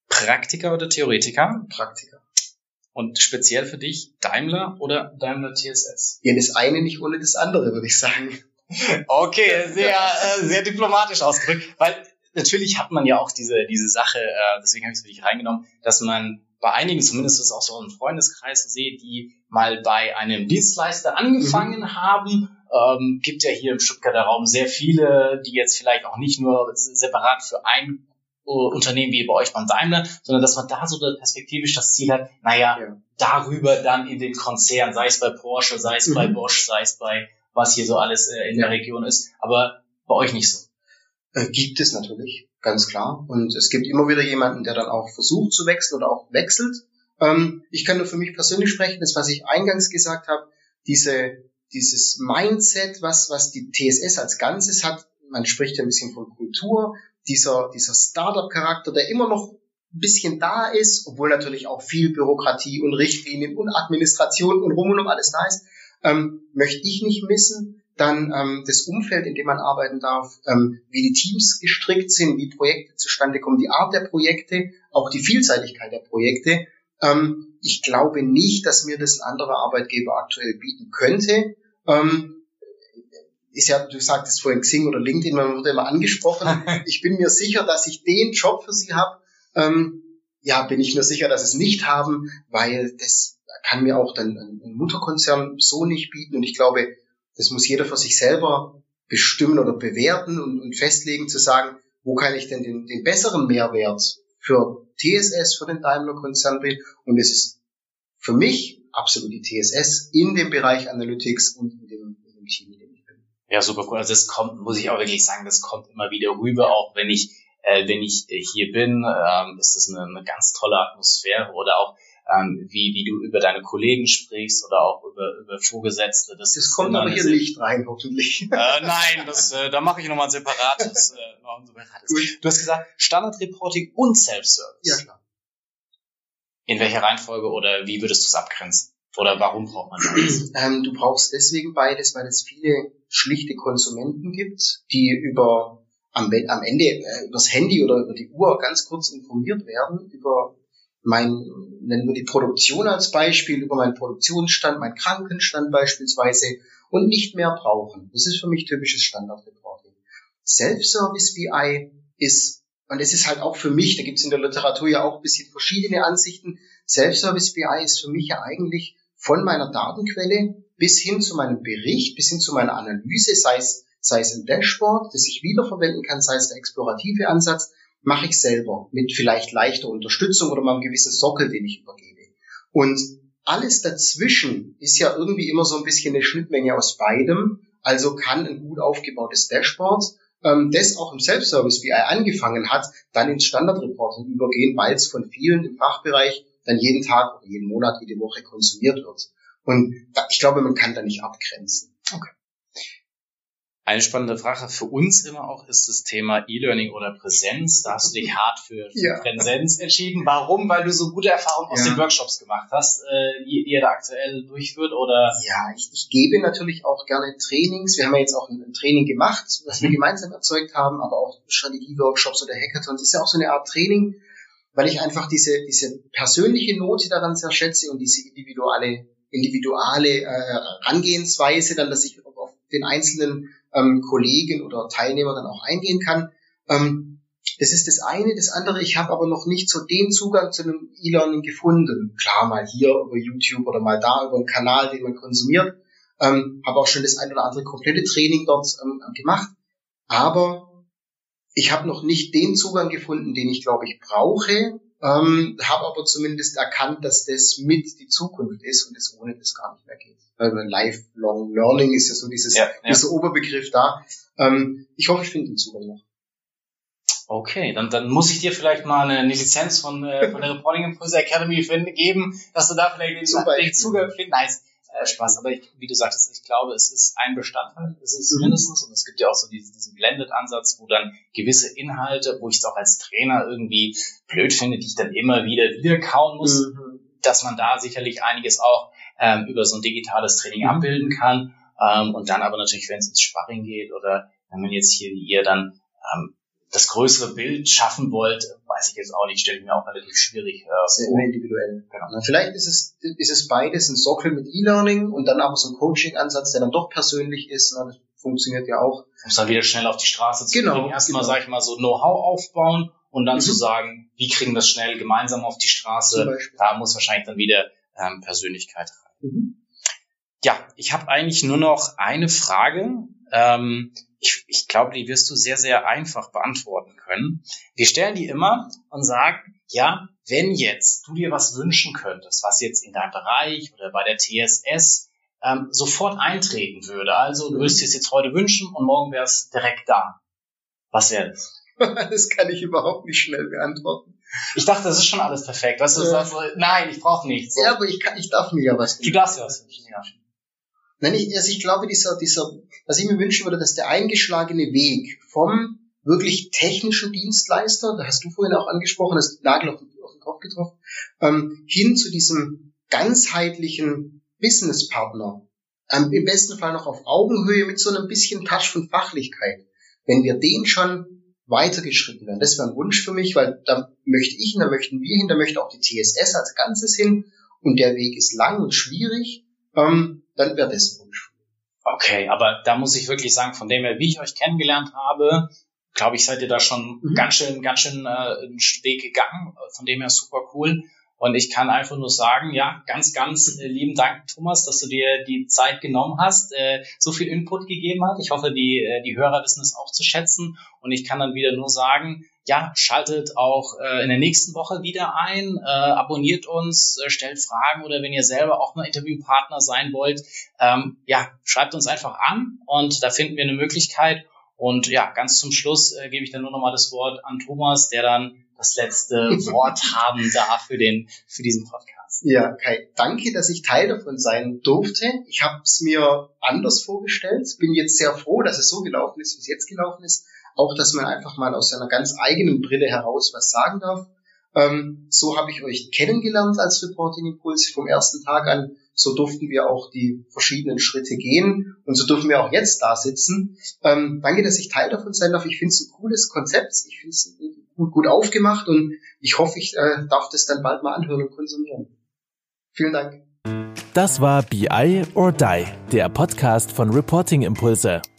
Praktiker oder Theoretiker? Praktiker. Und speziell für dich Daimler oder Daimler TSS? Ja, das eine nicht ohne das andere, würde ich sagen. Okay, sehr, äh, sehr diplomatisch ausgedrückt, weil natürlich hat man ja auch diese, diese Sache, äh, deswegen habe ich es wirklich reingenommen, dass man bei einigen, zumindest ist auch so im Freundeskreis sehe, die mal bei einem Dienstleister angefangen mhm. haben. Ähm, gibt ja hier im Stuttgarter Raum sehr viele, die jetzt vielleicht auch nicht nur separat für ein Unternehmen wie bei euch beim Daimler, sondern dass man da so perspektivisch das Ziel hat, naja, ja. darüber dann in den Konzern, sei es bei Porsche, sei es mhm. bei Bosch, sei es bei was hier so alles äh, in der Region ist, aber bei euch nicht so. Äh, gibt es natürlich, ganz klar. Und es gibt immer wieder jemanden, der dann auch versucht zu wechseln oder auch wechselt. Ähm, ich kann nur für mich persönlich sprechen, das was ich eingangs gesagt habe, diese, dieses Mindset, was, was die TSS als Ganzes hat, man spricht ja ein bisschen von Kultur, dieser, dieser Startup-Charakter, der immer noch ein bisschen da ist, obwohl natürlich auch viel Bürokratie und Richtlinien und Administration und rum und um alles da ist, ähm, möchte ich nicht missen. Dann ähm, das Umfeld, in dem man arbeiten darf, ähm, wie die Teams gestrickt sind, wie Projekte zustande kommen, die Art der Projekte, auch die Vielseitigkeit der Projekte. Ähm, ich glaube nicht, dass mir das ein anderer Arbeitgeber aktuell bieten könnte. Ähm, ist ja, du sagtest vorhin Xing oder LinkedIn, man wurde immer angesprochen. ich bin mir sicher, dass ich den Job für sie habe. Ähm, ja, bin ich mir sicher, dass es nicht haben, weil das kann mir auch dann ein Mutterkonzern so nicht bieten. Und ich glaube, das muss jeder für sich selber bestimmen oder bewerten und, und festlegen, zu sagen, wo kann ich denn den, den besseren Mehrwert für TSS, für den Daimler-Konzern bringen. Und es ist für mich absolut die TSS in dem Bereich Analytics und in dem, in dem Team, in dem ich bin. Ja, super cool. Also das kommt, muss ich auch wirklich sagen, das kommt immer wieder rüber, auch wenn ich, äh, wenn ich hier bin, ähm, ist das eine, eine ganz tolle Atmosphäre oder auch ähm, wie, wie du über deine Kollegen sprichst oder auch über, über Vorgesetzte. Das, das kommt aber hier nicht rein, hoffentlich. Äh, nein, das, äh, da mache ich nochmal ein separates. Äh, noch ein separates. Du hast gesagt, Standard Reporting und Self-Service. Ja, klar. In welcher Reihenfolge oder wie würdest du es abgrenzen? Oder warum braucht man das? Ähm, du brauchst deswegen beides, weil es viele schlichte Konsumenten gibt, die über am, am Ende äh, übers Handy oder über die Uhr ganz kurz informiert werden über mein, nennen wir die Produktion als Beispiel, über meinen Produktionsstand, meinen Krankenstand beispielsweise und nicht mehr brauchen. Das ist für mich typisches Standardreporting. Self-Service BI ist, und es ist halt auch für mich, da gibt es in der Literatur ja auch ein bisschen verschiedene Ansichten, Self-Service BI ist für mich ja eigentlich von meiner Datenquelle bis hin zu meinem Bericht, bis hin zu meiner Analyse, sei es, sei es ein Dashboard, das ich wiederverwenden kann, sei es der explorative Ansatz, mache ich selber mit vielleicht leichter Unterstützung oder mal einem gewissen Sockel, den ich übergebe. Und alles dazwischen ist ja irgendwie immer so ein bisschen eine Schnittmenge aus beidem. Also kann ein gut aufgebautes Dashboard, ähm, das auch im Self-Service BI angefangen hat, dann ins Standardreporting übergehen, weil es von vielen im Fachbereich dann jeden Tag oder jeden Monat, jede Woche konsumiert wird. Und ich glaube, man kann da nicht abgrenzen. Okay. Eine spannende Frage für uns immer auch ist das Thema E-Learning oder Präsenz. Da hast du dich hart für, ja. Präsenz entschieden. Warum? Weil du so gute Erfahrungen aus ja. den Workshops gemacht hast, äh, die, die ihr da aktuell durchführt, oder? Ja, ich, ich gebe natürlich auch gerne Trainings. Wir haben ja jetzt auch ein, Training gemacht, was mhm. wir gemeinsam erzeugt haben, aber auch Strategie-Workshops oder Hackathons ist ja auch so eine Art Training, weil ich einfach diese, diese persönliche Note daran sehr schätze und diese individuelle, individuelle äh, Herangehensweise, dann, dass ich auf den einzelnen ähm, Kollegen oder Teilnehmer dann auch eingehen kann. Ähm, das ist das eine. Das andere, ich habe aber noch nicht so den Zugang zu einem E-Learning gefunden. Klar, mal hier über YouTube oder mal da über einen Kanal, den man konsumiert. Ähm, habe auch schon das ein oder andere komplette Training dort ähm, gemacht. Aber ich habe noch nicht den Zugang gefunden, den ich glaube ich brauche. Ähm, habe aber zumindest erkannt, dass das mit die Zukunft ist und es ohne das gar nicht mehr geht. Also Lifelong Learning ist ja so dieses, ja, ja. dieser Oberbegriff da. Ähm, ich hoffe, ich finde den Zugang noch. Okay, dann, dann muss ich dir vielleicht mal eine, eine Lizenz von, äh, von der Reporting Impulse Academy finden, geben, dass du da vielleicht den, den Zugang findest. Nice. Äh, Spaß, aber ich, wie du sagtest, ich glaube, es ist ein Bestandteil, es ist mhm. mindestens, und es gibt ja auch so diesen, diesen Blended-Ansatz, wo dann gewisse Inhalte, wo ich es auch als Trainer irgendwie blöd finde, die ich dann immer wieder wieder kauen muss, mhm. dass man da sicherlich einiges auch ähm, über so ein digitales Training abbilden kann. Ähm, und dann aber natürlich, wenn es ins Sparring geht oder wenn man jetzt hier wie ihr dann ähm, das größere Bild schaffen wollt, weiß ich jetzt auch nicht, stelle ich mir auch relativ schwierig äh, Sehr individuell. Genau. Vielleicht ist es, ist es beides, ein Sockel mit E-Learning und dann aber so ein Coaching-Ansatz, der dann doch persönlich ist. funktioniert ja auch. Um dann wieder schnell auf die Straße zu genau, bringen. Erstmal, genau. sag ich mal, so Know-how aufbauen und dann mhm. zu sagen, wie kriegen wir es schnell gemeinsam auf die Straße. Da muss wahrscheinlich dann wieder ähm, Persönlichkeit rein. Mhm. Ja, ich habe eigentlich nur noch eine Frage. Ähm, ich, ich glaube, die wirst du sehr, sehr einfach beantworten können. Wir stellen die immer und sagen, ja, wenn jetzt du dir was wünschen könntest, was jetzt in deinem Bereich oder bei der TSS ähm, sofort eintreten würde, also du würdest dir es jetzt heute wünschen und morgen wäre es direkt da. Was wäre das? Das kann ich überhaupt nicht schnell beantworten. Ich dachte, das ist schon alles perfekt. Weißt du, ja. sagst, nein, ich brauche nichts. Ja, aber ich, kann, ich darf mir ja was. Du darfst ja was wünschen, ja. Nein, ich, also ich glaube, dieser, dieser, was ich mir wünschen würde, dass der eingeschlagene Weg vom wirklich technischen Dienstleister, da hast du vorhin auch angesprochen, das Nagel auf, auf den Kopf getroffen, ähm, hin zu diesem ganzheitlichen Businesspartner, ähm, im besten Fall noch auf Augenhöhe mit so einem bisschen Touch von Fachlichkeit. Wenn wir den schon weitergeschritten werden, das wäre ein Wunsch für mich, weil da möchte ich hin, da möchten wir hin, da möchte auch die TSS als Ganzes hin und der Weg ist lang und schwierig. Ähm, dann wäre das ein Wunsch. Okay, aber da muss ich wirklich sagen, von dem her, wie ich euch kennengelernt habe, glaube ich, seid ihr da schon mhm. ganz schön, ganz schön äh, einen Weg gegangen. Von dem her super cool. Und ich kann einfach nur sagen, ja, ganz, ganz äh, lieben Dank, Thomas, dass du dir die Zeit genommen hast, äh, so viel Input gegeben hat. Ich hoffe, die, äh, die Hörer wissen es auch zu schätzen. Und ich kann dann wieder nur sagen, ja, schaltet auch äh, in der nächsten Woche wieder ein, äh, abonniert uns, äh, stellt Fragen oder wenn ihr selber auch mal Interviewpartner sein wollt, ähm, ja, schreibt uns einfach an und da finden wir eine Möglichkeit. Und ja, ganz zum Schluss äh, gebe ich dann nur nochmal das Wort an Thomas, der dann das letzte Wort haben darf für, den, für diesen Podcast. Ja, Kai, danke, dass ich Teil davon sein durfte. Ich habe es mir anders vorgestellt. Bin jetzt sehr froh, dass es so gelaufen ist, wie es jetzt gelaufen ist. Auch, dass man einfach mal aus seiner ganz eigenen Brille heraus was sagen darf. Ähm, so habe ich euch kennengelernt als Reporting Impuls vom ersten Tag an. So durften wir auch die verschiedenen Schritte gehen und so dürfen wir auch jetzt da sitzen. Ähm, danke, dass ich Teil davon sein darf. Ich finde es ein cooles Konzept. Ich finde es gut, gut aufgemacht und ich hoffe, ich äh, darf das dann bald mal anhören und konsumieren. Vielen Dank. Das war BI or Die, der Podcast von Reporting Impulse.